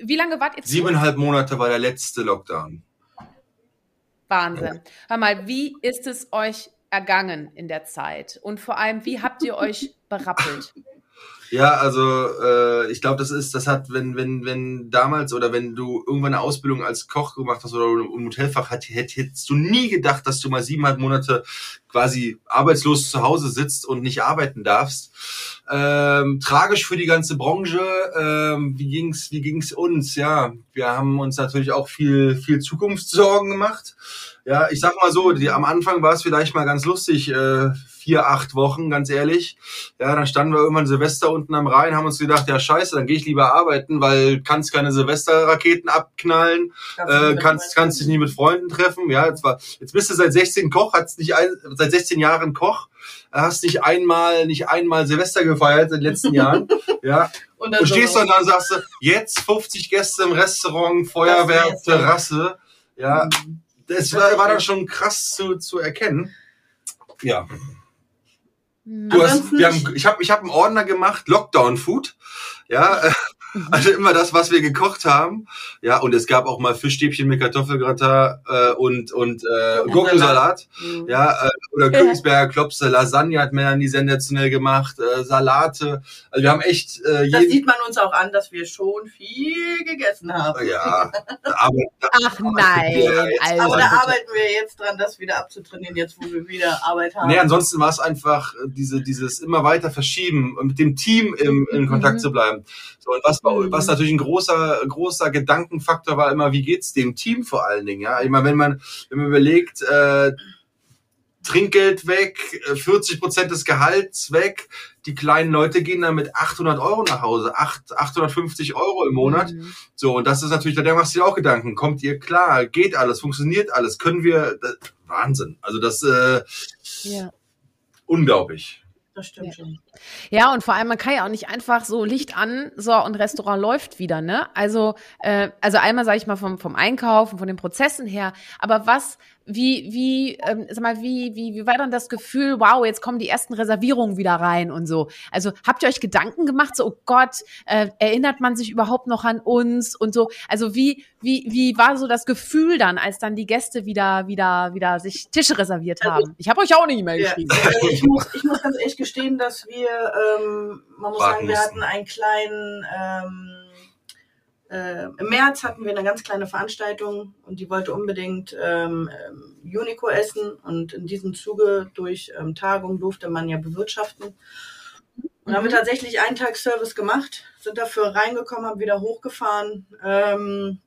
wie lange wart ihr?
Siebeneinhalb Monate war der letzte Lockdown.
Wahnsinn. Hör mal, wie ist es euch ergangen in der Zeit? Und vor allem, wie habt ihr euch berappelt?
Ja, also äh, ich glaube, das ist, das hat, wenn, wenn, wenn damals oder wenn du irgendwann eine Ausbildung als Koch gemacht hast oder im Hotelfach, hat, hättest du nie gedacht, dass du mal siebeneinhalb Monate quasi arbeitslos zu Hause sitzt und nicht arbeiten darfst. Ähm, tragisch für die ganze Branche. Ähm, wie ging's, wie ging's uns? Ja, wir haben uns natürlich auch viel, viel Zukunftssorgen gemacht. Ja, ich sag mal so, die, am Anfang war es vielleicht mal ganz lustig, äh, vier, acht Wochen, ganz ehrlich. Ja, dann standen wir irgendwann Silvester unten am Rhein, haben uns gedacht, ja scheiße, dann gehe ich lieber arbeiten, weil kannst keine Silvesterraketen abknallen, äh, kannst, kannst dich nie mit Freunden treffen. Ja, jetzt war, jetzt bist du seit 16 Koch, hast nicht ein, seit 16 Jahren Koch, hast nicht einmal, nicht einmal Silvester gefeiert in den letzten Jahren. ja. Und, dann und stehst dann da und sagst du, jetzt 50 Gäste im Restaurant, Feuerwehr, Terrasse. Ja. Mhm das war, war dann schon krass zu, zu erkennen. Ja.
Hm. Du hast,
wir haben, ich habe ich hab einen Ordner gemacht, Lockdown Food. Ja, Mhm. Also immer das, was wir gekocht haben. Ja, und es gab auch mal Fischstäbchen mit Kartoffelgratin äh, und und äh, Gurkensalat. Mhm. Ja, äh, oder Königsberger Klopse, Lasagne hat Melanie sensationell gemacht, äh, Salate. Also wir haben echt
äh, Das sieht man uns auch an, dass wir schon viel gegessen haben.
Ja, aber
Ach nein,
also. aber da arbeiten wir jetzt dran, das wieder abzutrainieren, jetzt wo wir wieder Arbeit haben.
Nee, ansonsten war es einfach diese dieses immer weiter verschieben und mit dem Team im, in Kontakt mhm. zu bleiben. So, und was mhm. was natürlich ein großer, großer Gedankenfaktor war immer, wie geht's dem Team vor allen Dingen, ja. Immer wenn man, wenn man überlegt, äh, Trinkgeld weg, 40 äh, Prozent des Gehalts weg. Die kleinen Leute gehen dann mit 800 Euro nach Hause, 8, 850 Euro im Monat. Mhm. So, und das ist natürlich, da machst du dir auch Gedanken. Kommt ihr klar? Geht alles? Funktioniert alles? Können wir? Das, Wahnsinn. Also das, äh, ja. unglaublich.
Das stimmt
ja.
schon.
Ja, und vor allem, man kann ja auch nicht einfach so Licht an, so und Restaurant läuft wieder, ne? Also, äh, also einmal sage ich mal vom, vom Einkaufen, von den Prozessen her, aber was, wie, wie, ähm, sag mal, wie, wie, wie war dann das Gefühl, wow, jetzt kommen die ersten Reservierungen wieder rein und so? Also habt ihr euch Gedanken gemacht, so, oh Gott, äh, erinnert man sich überhaupt noch an uns und so? Also wie, wie, wie war so das Gefühl dann, als dann die Gäste wieder, wieder, wieder sich Tische reserviert also haben? Ich habe euch auch nicht mehr geschrieben.
Ja, ich, muss, ich muss ganz ehrlich gestehen, dass wir, ähm, man muss Warten sagen, wir hatten einen kleinen, ähm, äh, Im März hatten wir eine ganz kleine Veranstaltung und die wollte unbedingt ähm, ähm, Unico essen und in diesem Zuge durch ähm, Tagung durfte man ja bewirtschaften. Und mhm. haben wir mhm. tatsächlich einen Tag Service gemacht, sind dafür reingekommen, haben wieder hochgefahren. Ähm,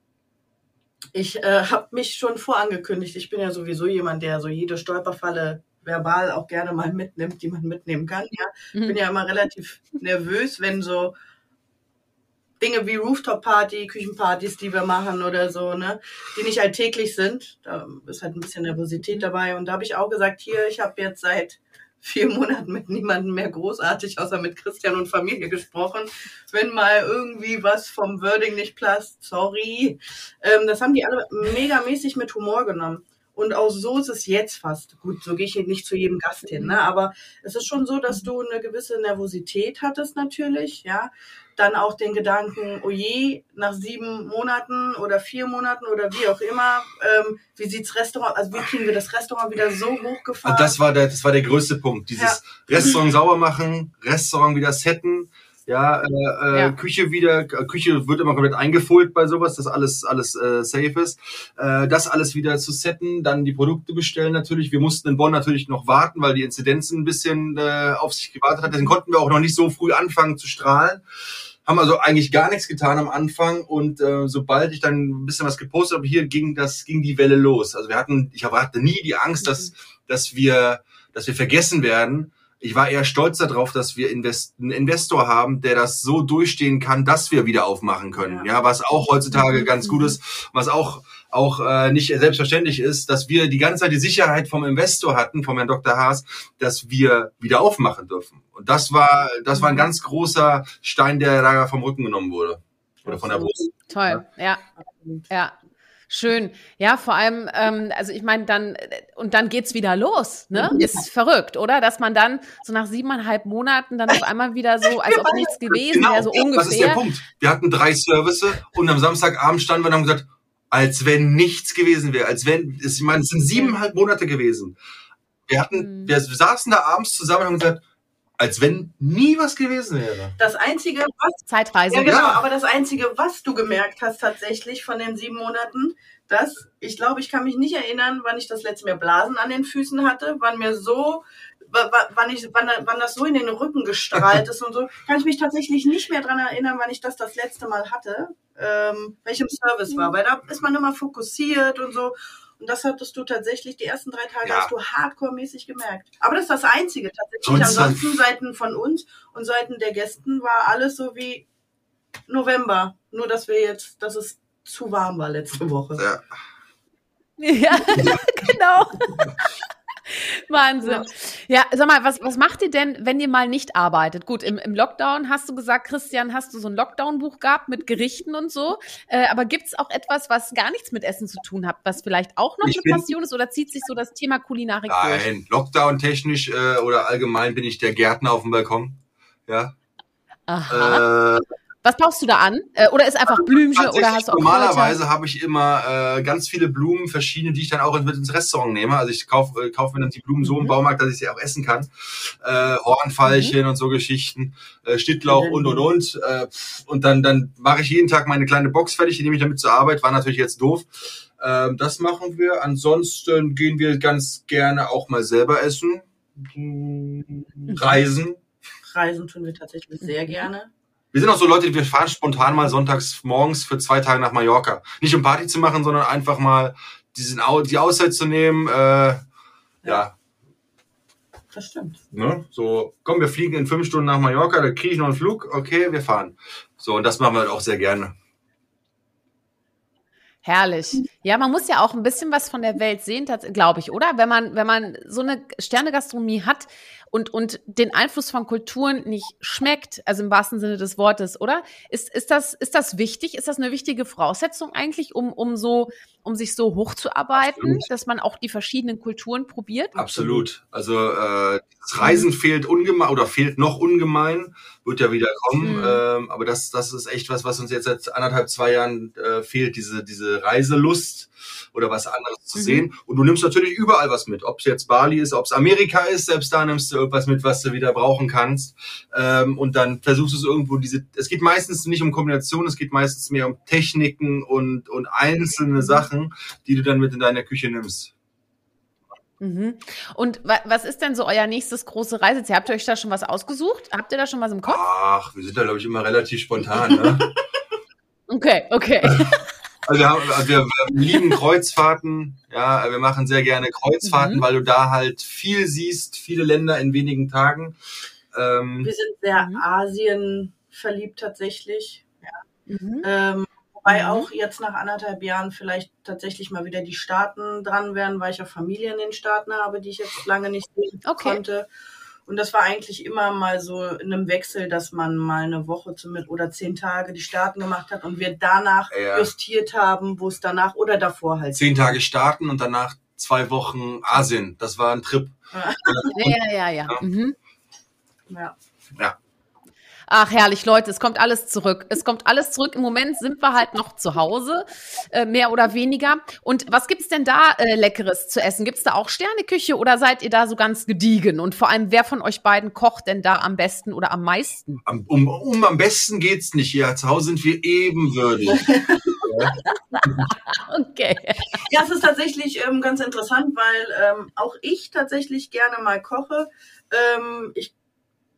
ich äh, habe mich schon vorangekündigt. Ich bin ja sowieso jemand, der so jede Stolperfalle verbal auch gerne mal mitnimmt, die man mitnehmen kann. Ja, mhm. bin ja immer relativ nervös, wenn so Dinge wie Rooftop-Party, Küchenpartys, die wir machen oder so, ne, die nicht alltäglich sind. Da ist halt ein bisschen Nervosität dabei. Und da habe ich auch gesagt, hier, ich habe jetzt seit vier Monaten mit niemandem mehr großartig, außer mit Christian und Familie gesprochen. Wenn mal irgendwie was vom Wording nicht passt, sorry. Ähm, das haben die alle megamäßig mit Humor genommen. Und auch so ist es jetzt fast. Gut, so gehe ich nicht zu jedem Gast hin, ne? aber es ist schon so, dass du eine gewisse Nervosität hattest natürlich, ja dann auch den Gedanken, oh je, nach sieben Monaten oder vier Monaten oder wie auch immer, ähm, wie sieht's Restaurant, also wie kriegen wir das Restaurant wieder so hochgefahren?
Das war der, das war der größte Punkt. Dieses ja. Restaurant sauber machen, Restaurant wieder setten, ja, äh, äh, ja. Küche wieder, Küche wird immer komplett eingefolgt bei sowas, dass alles alles äh, safe ist. Äh, das alles wieder zu setten, dann die Produkte bestellen natürlich. Wir mussten in Bonn natürlich noch warten, weil die Inzidenzen ein bisschen äh, auf sich gewartet hat. Deswegen konnten wir auch noch nicht so früh anfangen zu strahlen haben also eigentlich gar nichts getan am Anfang und äh, sobald ich dann ein bisschen was gepostet habe, hier ging das ging die Welle los. Also wir hatten, ich hatte nie die Angst, dass mhm. dass wir dass wir vergessen werden. Ich war eher stolz darauf, dass wir Invest einen Investor haben, der das so durchstehen kann, dass wir wieder aufmachen können. Ja, ja was auch heutzutage ganz gut ist, was auch auch äh, nicht selbstverständlich ist, dass wir die ganze Zeit die Sicherheit vom Investor hatten, vom Herrn Dr. Haas, dass wir wieder aufmachen dürfen. Und das war, das war ein ganz großer Stein, der da vom Rücken genommen wurde. Oder von der Brust.
Toll, ja. Ja. Schön. Ja, vor allem, ähm, also ich meine, dann, und dann geht's wieder los, ne? Ist verrückt, oder? Dass man dann so nach siebeneinhalb Monaten dann auf einmal wieder so, als ob nichts gewesen
Genau,
wäre, so ungefähr.
das ist der Punkt. Wir hatten drei Services und am Samstagabend standen wir und haben gesagt, als wenn nichts gewesen wäre, als wenn, ich meine, es sind siebeneinhalb Monate gewesen. Wir hatten,
Mhm.
wir saßen da abends zusammen und haben gesagt, als wenn nie was gewesen wäre.
Das Einzige, was
Zeitreise.
Ja, genau,
Ja.
aber das Einzige, was du gemerkt hast tatsächlich von den sieben Monaten, dass, ich glaube, ich kann mich nicht erinnern, wann ich das letzte Mal Blasen an den Füßen hatte, wann mir so, wa- wa- wann, ich, wann, wann das so in den Rücken gestrahlt ist und so, kann ich mich tatsächlich nicht mehr dran erinnern, wann ich das das letzte Mal hatte, ähm, welchem Service war, weil da ist man immer fokussiert und so. Und das hattest du tatsächlich die ersten drei Tage
Ja.
hast du hardcore-mäßig gemerkt. Aber das ist das Einzige tatsächlich. Ansonsten Seiten von uns und Seiten der Gästen war alles so wie November. Nur, dass wir jetzt, dass es zu warm war letzte Woche.
Ja.
Ja, genau. Wahnsinn. Ja, sag mal, was, was macht ihr denn, wenn ihr mal nicht arbeitet? Gut, im, im Lockdown hast du gesagt, Christian, hast du so ein Lockdown-Buch gehabt mit Gerichten und so. Äh, aber gibt's auch etwas, was gar nichts mit Essen zu tun hat, was vielleicht auch noch
Ich
eine Passion ist oder zieht sich so das Thema Kulinarik durch?
Nein, Lockdown-technisch äh, oder allgemein bin ich der Gärtner auf dem Balkon. Ja.
Aha.
Äh,
was baust du da an? Äh, oder ist einfach Blümchen oder hast du auch
normalerweise habe ich immer äh, ganz viele Blumen, verschiedene, die ich dann auch mit ins Restaurant nehme. Also ich kaufe äh, kauf mir dann die Blumen so im
Mhm.
Baumarkt, dass ich sie auch essen kann. Äh, Hornfeilchen
Mhm.
und so Geschichten, äh, Schnittlauch und und und. Äh, und dann, dann mache ich jeden Tag meine kleine Box fertig, die nehme ich damit zur Arbeit. War natürlich jetzt doof. Ähm, das machen wir. Ansonsten gehen wir ganz gerne auch mal selber essen.
Mhm.
Reisen.
Reisen tun wir tatsächlich sehr
Mhm.
gerne.
Wir sind auch so Leute, wir fahren spontan mal sonntags morgens für zwei Tage nach Mallorca. Nicht um Party zu machen, sondern einfach mal diesen Au die Auszeit zu nehmen. Äh, ja,
Das stimmt.
ne? So, komm, wir fliegen in fünf Stunden nach Mallorca, da kriege ich noch einen Flug. Okay, wir fahren. So, und das machen wir halt auch sehr gerne.
Herrlich. Ja, man muss ja auch ein bisschen was von der Welt sehen, glaube ich, oder? Wenn man, wenn man so eine Sternegastronomie hat und, und den Einfluss von Kulturen nicht schmeckt, also im wahrsten Sinne des Wortes, oder? Ist, ist, das, ist das wichtig? Ist das eine wichtige Voraussetzung eigentlich, um, um so, um sich so hochzuarbeiten,
Absolut.
dass man auch die verschiedenen Kulturen probiert?
Absolut. Also äh, das Reisen fehlt ungemein oder fehlt noch ungemein, wird ja wieder kommen.
Mhm.
Ähm, aber das, das ist echt was, was uns jetzt seit anderthalb, zwei Jahren äh, fehlt, diese, diese Reiselust oder was anderes zu
Mhm.
sehen. Und du nimmst natürlich überall was mit. Ob es jetzt Bali ist, ob es Amerika ist, selbst da nimmst du irgendwas mit, was du wieder brauchen kannst. Ähm, und dann versuchst du es irgendwo diese. Es geht meistens nicht um Kombination, es geht meistens mehr um Techniken und, und einzelne Sachen, die du dann mit in deiner Küche nimmst.
Mhm. Und wa was ist denn so euer nächstes große Reiseziel? Habt ihr euch da schon was ausgesucht? Habt ihr da schon was im Kopf?
Ach, wir sind da, glaube ich, immer relativ spontan. Ne?
Okay, okay.
Also wir, haben, also wir, wir lieben Kreuzfahrten. Ja, wir machen sehr gerne Kreuzfahrten,
Mhm.
weil du da halt viel siehst, viele Länder in wenigen Tagen. Ähm,
Wir sind sehr
Mhm.
Asien verliebt tatsächlich.
Mhm.
Ähm, wobei
Mhm.
auch jetzt nach anderthalb Jahren vielleicht tatsächlich mal wieder die Staaten dran wären, weil ich auch Familie in den Staaten habe, die ich jetzt lange nicht sehen
Okay.
konnte. Und das war eigentlich immer mal so in einem Wechsel, dass man mal eine Woche zum, oder zehn Tage die Staaten gemacht hat und wir danach
Ja.
justiert haben, wo es danach oder davor halt.
zehn Tage starten und danach zwei Wochen Asien. Das war ein Trip.
Ja, ja, ja, ja. Mhm.
Ja.
Ja.
Ach, herrlich, Leute, es kommt alles zurück. Es kommt alles zurück. Im Moment sind wir halt noch zu Hause, äh, mehr oder weniger. Und was gibt's denn da äh, Leckeres zu essen? Gibt's da auch Sterneküche oder seid ihr da so ganz gediegen? Und vor allem, wer von euch beiden kocht denn da am besten oder am meisten?
Am- Um, um am besten geht's nicht. Hier zu Hause sind wir ebenwürdig.
Okay.
Ja, es ist tatsächlich ähm, ganz interessant, weil ähm, auch ich tatsächlich gerne mal koche. Ähm, ich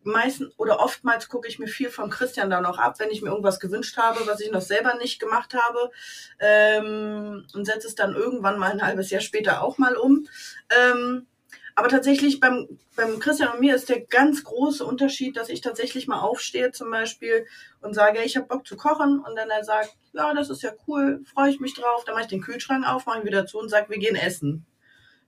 meistens oder oftmals gucke ich mir viel von Christian da noch ab, wenn ich mir irgendwas gewünscht habe, was ich noch selber nicht gemacht habe ähm, und setze es dann irgendwann mal ein halbes Jahr später auch mal um. Ähm, aber tatsächlich beim, beim Christian und mir ist der ganz große Unterschied, dass ich tatsächlich mal aufstehe zum Beispiel und sage, ich habe Bock zu kochen und dann er sagt, ja, das ist ja cool, freue ich mich drauf. Dann mache ich den Kühlschrank auf, mache ihn wieder zu und sage, wir gehen essen.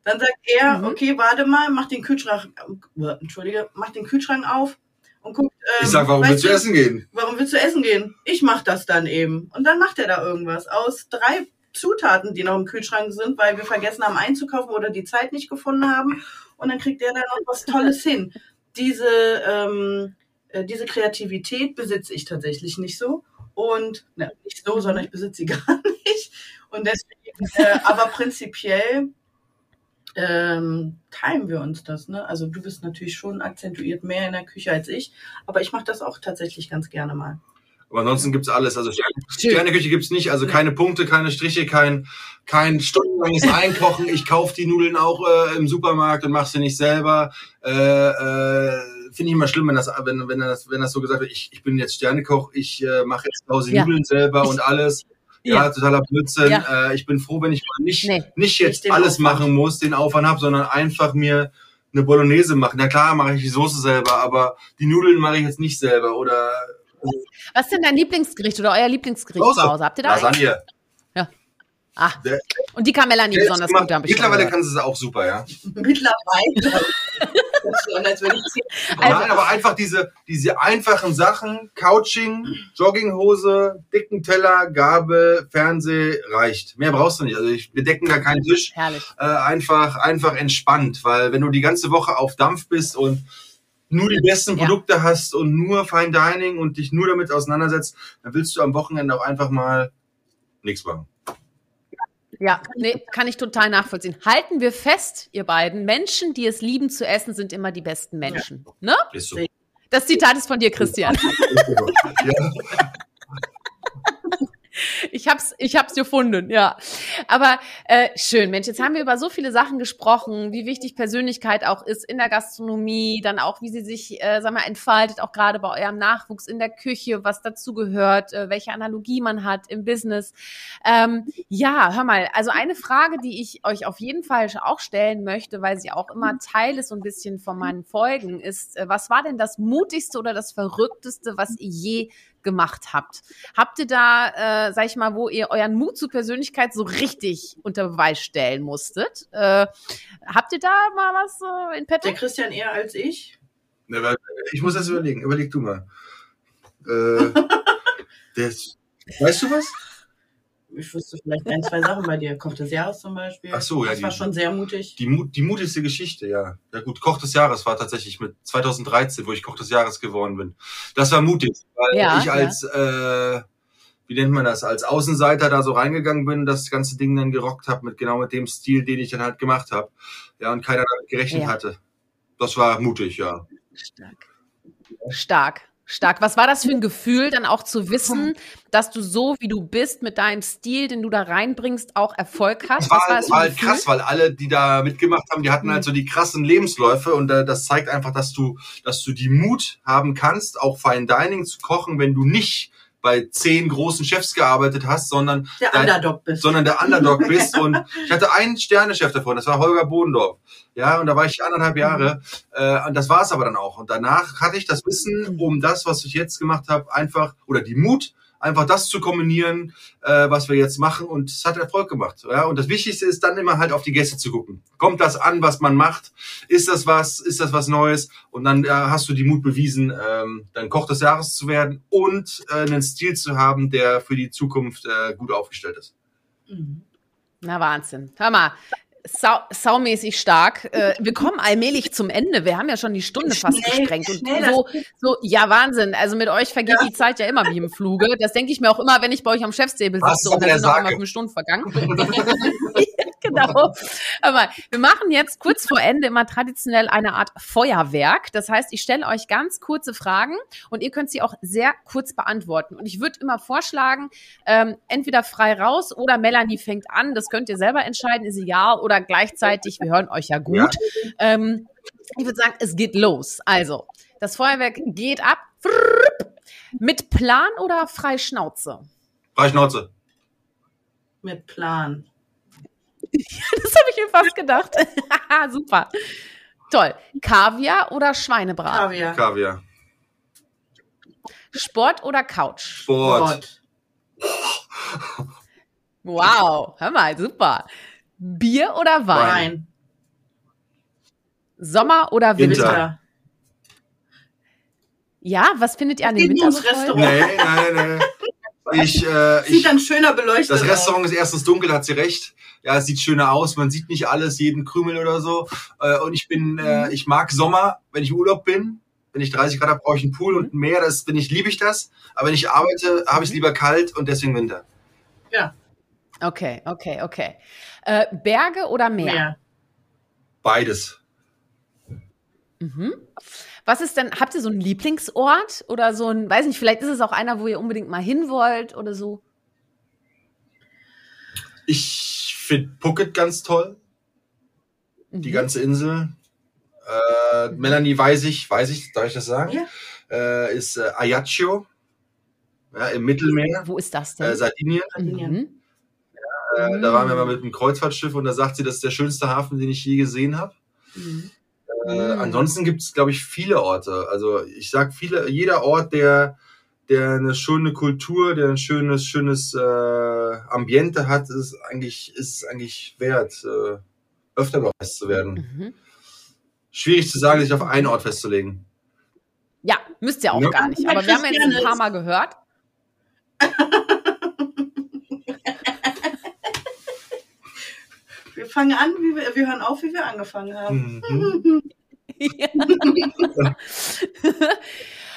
Dann sagt er,
Mhm.
okay, warte mal, mach den Kühlschrank, äh, entschuldige, mach den Kühlschrank auf und guckt. Ähm,
Ich sag, warum willst du essen gehen?
Warum willst du essen gehen? Ich mach das dann eben. Und dann macht er da irgendwas. Aus drei Zutaten, die noch im Kühlschrank sind, weil wir vergessen haben einzukaufen oder die Zeit nicht gefunden haben. Und dann kriegt der da noch was Tolles hin. Diese, ähm, äh, diese Kreativität besitze ich tatsächlich nicht so. Und ne, nicht so, sondern ich besitze sie gar nicht. Und deswegen, äh, aber prinzipiell ähm, teilen wir uns das. Ne? Also du bist natürlich schon akzentuiert mehr in der Küche als ich, aber ich mache das auch tatsächlich ganz gerne mal.
Aber ansonsten gibt's alles. Also Sterne, Sterneküche gibt's nicht. Also keine Punkte, keine Striche, kein, kein stundenlanges Einkochen. Ich kaufe die Nudeln auch äh, im Supermarkt und mache sie nicht selber. Äh, äh, Finde ich immer schlimm, wenn das, wenn, wenn das, wenn das so gesagt wird, ich, ich bin jetzt Sternekoch, ich äh, mache jetzt zu Hause
Ja.
Nudeln selber und alles. Ja,
Ja.
totaler Blödsinn.
Ja.
Äh, ich bin froh, wenn ich mal nicht,
Nee.
nicht jetzt
Nicht
alles
Aufwand.
machen muss, den Aufwand habe, sondern einfach mir eine Bolognese machen. Na klar, mache ich die Soße selber, aber die Nudeln mache ich jetzt nicht selber. Oder
Was ist denn dein Lieblingsgericht oder euer Lieblingsgericht
Soße.
zu Hause? Habt ihr da?
Lasagne.
Ah,
Der-
und die kann Melanie besonders gut, habe ich schon
Mittlerweile
gehört.
kann sie es auch super, ja.
Mittlerweile.
Also-
Nein, aber einfach diese, diese einfachen Sachen, Couching, Jogginghose, dicken Teller, Gabel, Fernseh, reicht. Mehr brauchst du nicht. Also ich, wir decken da keinen Tisch.
Herrlich.
Äh, einfach, einfach entspannt, weil wenn du die ganze Woche auf Dampf bist und nur die besten
Ja.
Produkte hast und nur Fine Dining und dich nur damit auseinandersetzt, dann willst du am Wochenende auch einfach mal nichts machen.
Ja, nee, kann ich total nachvollziehen. Halten wir fest, ihr beiden, Menschen, die es lieben zu essen, sind immer die besten Menschen. Ne?
Ist so.
Das Zitat ist von dir, Christian.
ja.
Ich hab's, ich hab's gefunden, ja. Aber äh, schön, Mensch, jetzt haben wir über so viele Sachen gesprochen, wie wichtig Persönlichkeit auch ist in der Gastronomie, dann auch, wie sie sich, äh, sag mal, entfaltet, auch gerade bei eurem Nachwuchs in der Küche, was dazugehört, äh, welche Analogie man hat im Business. Ähm, ja, hör mal, also eine Frage, die ich euch auf jeden Fall auch stellen möchte, weil sie auch immer Teil ist so ein bisschen von meinen Folgen, ist, äh, was war denn das mutigste oder das verrückteste, was ihr je gemacht habt? Habt ihr da, äh, sag ich mal, wo ihr euren Mut zur Persönlichkeit so richtig unter Beweis stellen musstet? Äh, habt ihr da mal was äh, in petto?
Der Christian eher als ich.
Ne, Ich muss das überlegen. Überleg du mal. Äh, das, weißt du was?
Ich wüsste vielleicht ein, zwei Sachen bei dir. Koch des Jahres zum Beispiel.
Ach so, ja,
Das
die-
war schon sehr mutig.
Die, Mut, die mutigste Geschichte, ja. Ja gut, Koch des Jahres war tatsächlich mit 2013, wo ich Koch des Jahres geworden bin. Das war mutig, weil
Ja,
ich als, äh, wie nennt man das, als Außenseiter da so reingegangen bin, das ganze Ding dann gerockt habe mit genau mit dem Stil, den ich dann halt gemacht habe. Ja, und keiner damit gerechnet
Ja.
hatte. Das war mutig, ja.
Stark. Stark. Stark. Was war das für ein Gefühl, dann auch zu wissen, dass du so, wie du bist, mit deinem Stil, den du da reinbringst, auch Erfolg hast?
Das war,
war
halt, war halt krass, weil alle, die da mitgemacht haben, die hatten halt so die krassen Lebensläufe und äh, das zeigt einfach, dass du, dass du die Mut haben kannst, auch Fine Dining zu kochen, wenn du nicht bei zehn großen Chefs gearbeitet hast, sondern
Der
Dein-
Underdog bist.
sondern der Underdog bist. Und ich hatte einen Sternechef davon, das war Holger Bodendorf. Ja, und da war ich anderthalb Jahre. Äh, und das war es aber dann auch. Und danach hatte ich das Wissen, um das, was ich jetzt gemacht habe, einfach, oder die Mut, einfach das zu kombinieren, äh, was wir jetzt machen. Und es hat Erfolg gemacht. Ja, und das Wichtigste ist dann immer halt auf die Gäste zu gucken. Kommt das an, was man macht? Ist das was? Ist das was Neues? Und dann äh, hast du die Mut bewiesen, ähm, dann Koch des Jahres zu werden und äh, einen Stil zu haben, der für die Zukunft äh, gut aufgestellt ist.
Mhm.
Na, Wahnsinn. Hör mal. Sau, saumäßig stark. Äh, wir kommen allmählich zum Ende. Wir haben ja schon die Stunde fast
Schnell,
gesprengt. Und
schnell,
so, so, ja, Wahnsinn. Also mit euch vergeht die Zeit ja immer wie im Fluge. Das denke ich mir auch immer, wenn ich bei euch am Chefstable
Was
sitze und
soll
da
der
sind noch
sagen?
immer fünf Stunden vergangen. genau. Aber wir machen jetzt kurz vor Ende immer traditionell eine Art Feuerwerk. Das heißt, ich stelle euch ganz kurze Fragen und ihr könnt sie auch sehr kurz beantworten. Und ich würde immer vorschlagen, ähm, entweder frei raus oder Melanie fängt an. Das könnt ihr selber entscheiden, ist egal. Oder gleichzeitig, wir hören euch ja gut.
Ja.
Ähm, ich würde sagen, es geht los. Also, das Feuerwerk geht ab. Mit Plan oder frei Schnauze?
Freischnauze.
Mit Plan.
Das habe ich mir fast gedacht. Super. Toll. Kaviar oder Schweinebraten?
Kaviar.
Kaviar.
Sport oder Couch?
Sport.
Gott.
Wow. Hör mal, super. Bier oder Wein?
Wein.
Sommer oder Winter?
Winter.
Ja, was findet ihr an dem
Geht
Winter
ins
so toll?
Restaurant.
Nee, nee, nee. Ich, äh,
Sieht
ich,
dann schöner beleuchtet
das
aus.
Restaurant ist erstens dunkel, hat sie recht. Ja, es sieht schöner aus, man sieht nicht alles, jeden Krümel oder so. Äh, und ich bin, äh,
Mhm.
ich mag Sommer, wenn ich im Urlaub bin. Wenn ich 30 Grad habe, brauche ich einen Pool und ein Meer. Das bin ich, liebe ich das. Aber wenn ich arbeite, habe ich es lieber kalt und deswegen Winter.
Okay, okay, okay. Äh, Berge oder Meer?
Mehr.
Beides.
Mhm. Was ist denn, habt ihr so einen Lieblingsort oder so ein, weiß nicht, vielleicht ist es auch einer, wo ihr unbedingt mal hin wollt oder so?
Ich finde Phuket ganz toll. Die
Mhm.
ganze Insel. Äh, Melanie weiß ich, weiß ich, darf ich das sagen?
Ja.
Äh, ist äh, Ajaccio. Ja, im Mittelmeer.
Wo ist das denn?
Äh, Sardinien.
Sardinien.
Mhm.
Äh, da waren wir mal mit einem Kreuzfahrtschiff und da sagt sie, das ist der schönste Hafen, den ich je gesehen habe.
Mhm.
Äh,
Mhm.
ansonsten gibt es, glaube ich, viele Orte. Also ich sag viele, jeder Ort, der, der eine schöne Kultur, der ein schönes, schönes äh, Ambiente hat, ist eigentlich, ist eigentlich wert, äh, öfter bereist zu werden.
Mhm.
Schwierig zu sagen, sich auf einen Ort festzulegen.
Ja, müsst ihr auch
Ja.
gar nicht. Aber wir haben jetzt ein paar Mal gehört.
fangen an, wie wir, wir hören auf, wie wir angefangen haben.
Mhm.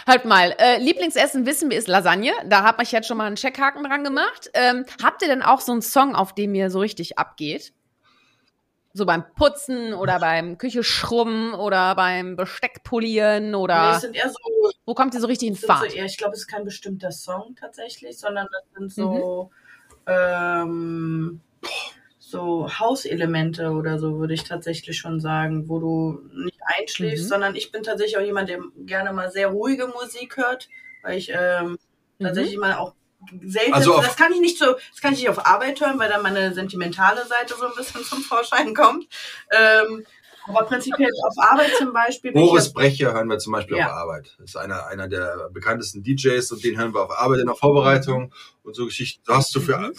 Hört mal, äh, Lieblingsessen wissen wir ist Lasagne. Da habe ich jetzt schon mal einen Checkhaken dran gemacht. Ähm, habt ihr denn auch so einen Song, auf dem ihr so richtig abgeht? So beim Putzen oder beim Küche schrubben oder beim Besteck polieren
Nee,
oder
es sind eher so,
wo kommt ihr so richtig in
sind so
Fahrt?
eher, ich glaube, es ist kein bestimmter Song tatsächlich, sondern das sind so, ähm, so Hauselemente oder so, würde ich tatsächlich schon sagen, wo du nicht einschläfst,
Mhm.
sondern ich bin tatsächlich auch jemand, der gerne mal sehr ruhige Musik hört, weil ich ähm,
Mhm.
tatsächlich mal auch selten,
Also
das kann ich nicht so, das kann ich nicht auf Arbeit hören, weil dann meine sentimentale Seite so ein bisschen zum Vorschein kommt. Ähm, aber prinzipiell auf Arbeit zum Beispiel.
Boris Brecher hören wir zum Beispiel
Ja.
auf Arbeit. Das ist einer, einer der bekanntesten DJs und den hören wir auf Arbeit in der Vorbereitung und so Geschichten. Da hast du für,
Mhm.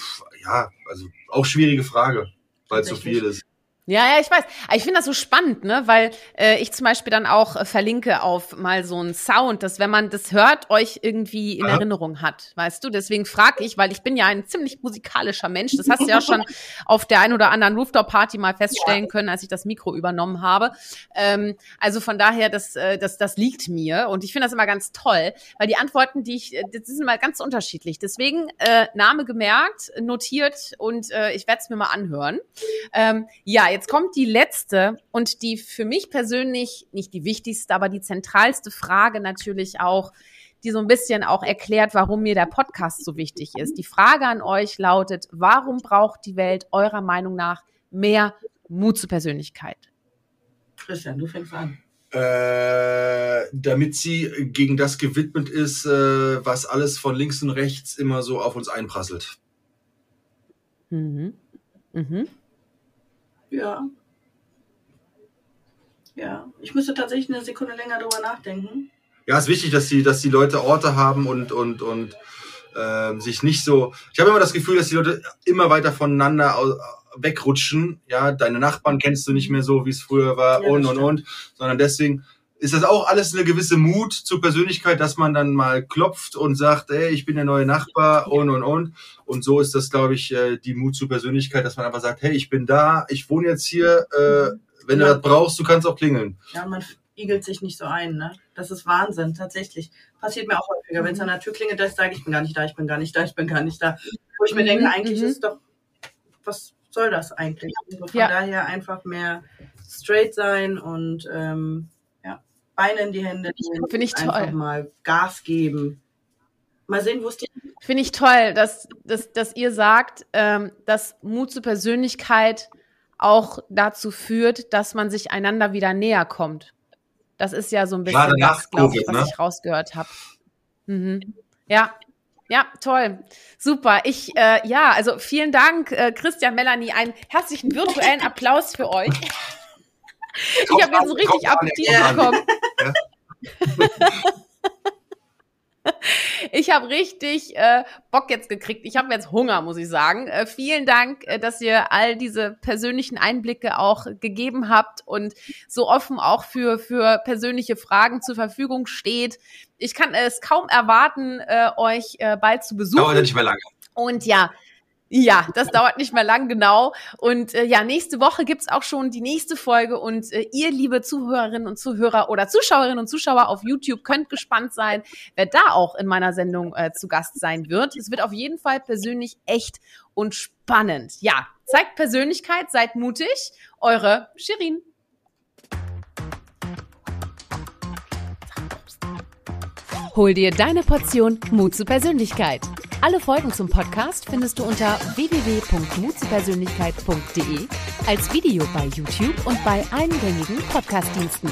Ja, also auch schwierige Frage, weil es so viel ist.
Ja, ja, ich weiß. Ich finde das so spannend, ne, weil äh, ich zum Beispiel dann auch äh, verlinke auf mal so einen Sound, dass wenn man das hört, euch irgendwie in
Aha.
Erinnerung hat, weißt du? Deswegen frage ich, weil ich bin ja ein ziemlich musikalischer Mensch. Das hast du ja schon auf der ein oder anderen Rooftop-Party mal feststellen können, als ich das Mikro übernommen habe. Ähm, also von daher, das, äh, das, das liegt mir und ich finde das immer ganz toll, weil die Antworten, die ich, äh, das sind immer ganz unterschiedlich. Deswegen äh, Name gemerkt, notiert und äh, ich werde es mir mal anhören. Ähm, ja, jetzt kommt die letzte und die für mich persönlich nicht die wichtigste, aber die zentralste Frage natürlich auch, die so ein bisschen auch erklärt, warum mir der Podcast so wichtig ist. Die Frage an euch lautet, warum braucht die Welt eurer Meinung nach mehr Mut zur Persönlichkeit?
Christian, du fängst an.
Äh, damit sie gegen das gewidmet ist, äh, was alles von links und rechts immer so auf uns einprasselt.
Mhm. Mhm.
Ja. Ja, ich müsste tatsächlich eine Sekunde länger drüber nachdenken.
Ja, ist wichtig, dass die, dass die Leute Orte haben und, und, und ähm, sich nicht so. Ich habe immer das Gefühl, dass die Leute immer weiter voneinander au- wegrutschen. Ja, deine Nachbarn kennst du nicht mehr so, wie es früher war
Ja,
und und und. Sondern deswegen ist das auch alles eine gewisse Mut zur Persönlichkeit, dass man dann mal klopft und sagt, ey, ich bin der neue Nachbar und und und. Und so ist das, glaube ich, äh, die Mut zur Persönlichkeit, dass man einfach sagt, hey, ich bin da, ich wohne jetzt hier, äh, wenn du
Ja.
das brauchst, du kannst auch klingeln.
Ja, man igelt sich nicht so ein, ne? Das ist Wahnsinn, tatsächlich. Passiert mir auch häufiger. Wenn es an der Tür klingelt, dass ich sage, ich bin gar nicht da, ich bin gar nicht da, ich bin gar nicht da. Wo ich mir
Mhm,
denke, eigentlich
mhm.
ist doch, was soll das eigentlich? Also von
Ja.
daher einfach mehr straight sein und ähm, Beine in die Hände nehmen.
Finde ich
Einfach
toll.
mal Gas geben. Mal sehen, wo es dir
Finde ich toll, dass, dass, dass ihr sagt, ähm, dass Mut zur Persönlichkeit auch dazu führt, dass man sich einander wieder näher kommt. Das ist ja so ein bisschen
Gerade nach
das, glaube ich, was
ne?
ich rausgehört habe. Mhm. Ja, ja, toll. Super. Ich, äh, ja, also vielen Dank, äh, Christian, Melanie, einen herzlichen virtuellen Applaus für euch. Ich habe jetzt so richtig Appetit bekommen. Ich habe richtig äh, Bock jetzt gekriegt. Ich habe jetzt Hunger, muss ich sagen. Äh, vielen Dank, äh, dass ihr all diese persönlichen Einblicke auch gegeben habt und so offen auch für, für persönliche Fragen zur Verfügung steht. Ich kann es kaum erwarten, äh, euch äh, bald zu besuchen.
Dauert nicht mehr lange.
Und ja, ja, das dauert nicht mehr lang, genau. Und äh, ja, nächste Woche gibt's auch schon die nächste Folge. Und äh, ihr, liebe Zuhörerinnen und Zuhörer oder Zuschauerinnen und Zuschauer auf YouTube, könnt gespannt sein, wer da auch in meiner Sendung äh, zu Gast sein wird. Es wird auf jeden Fall persönlich echt und spannend. Ja, zeigt Persönlichkeit, seid mutig. Eure Shirin. Hol dir deine Portion Mut zur Persönlichkeit. Alle Folgen zum Podcast findest du unter www.mutzupersönlichkeit.de, als Video bei YouTube und bei allen gängigen Podcastdiensten.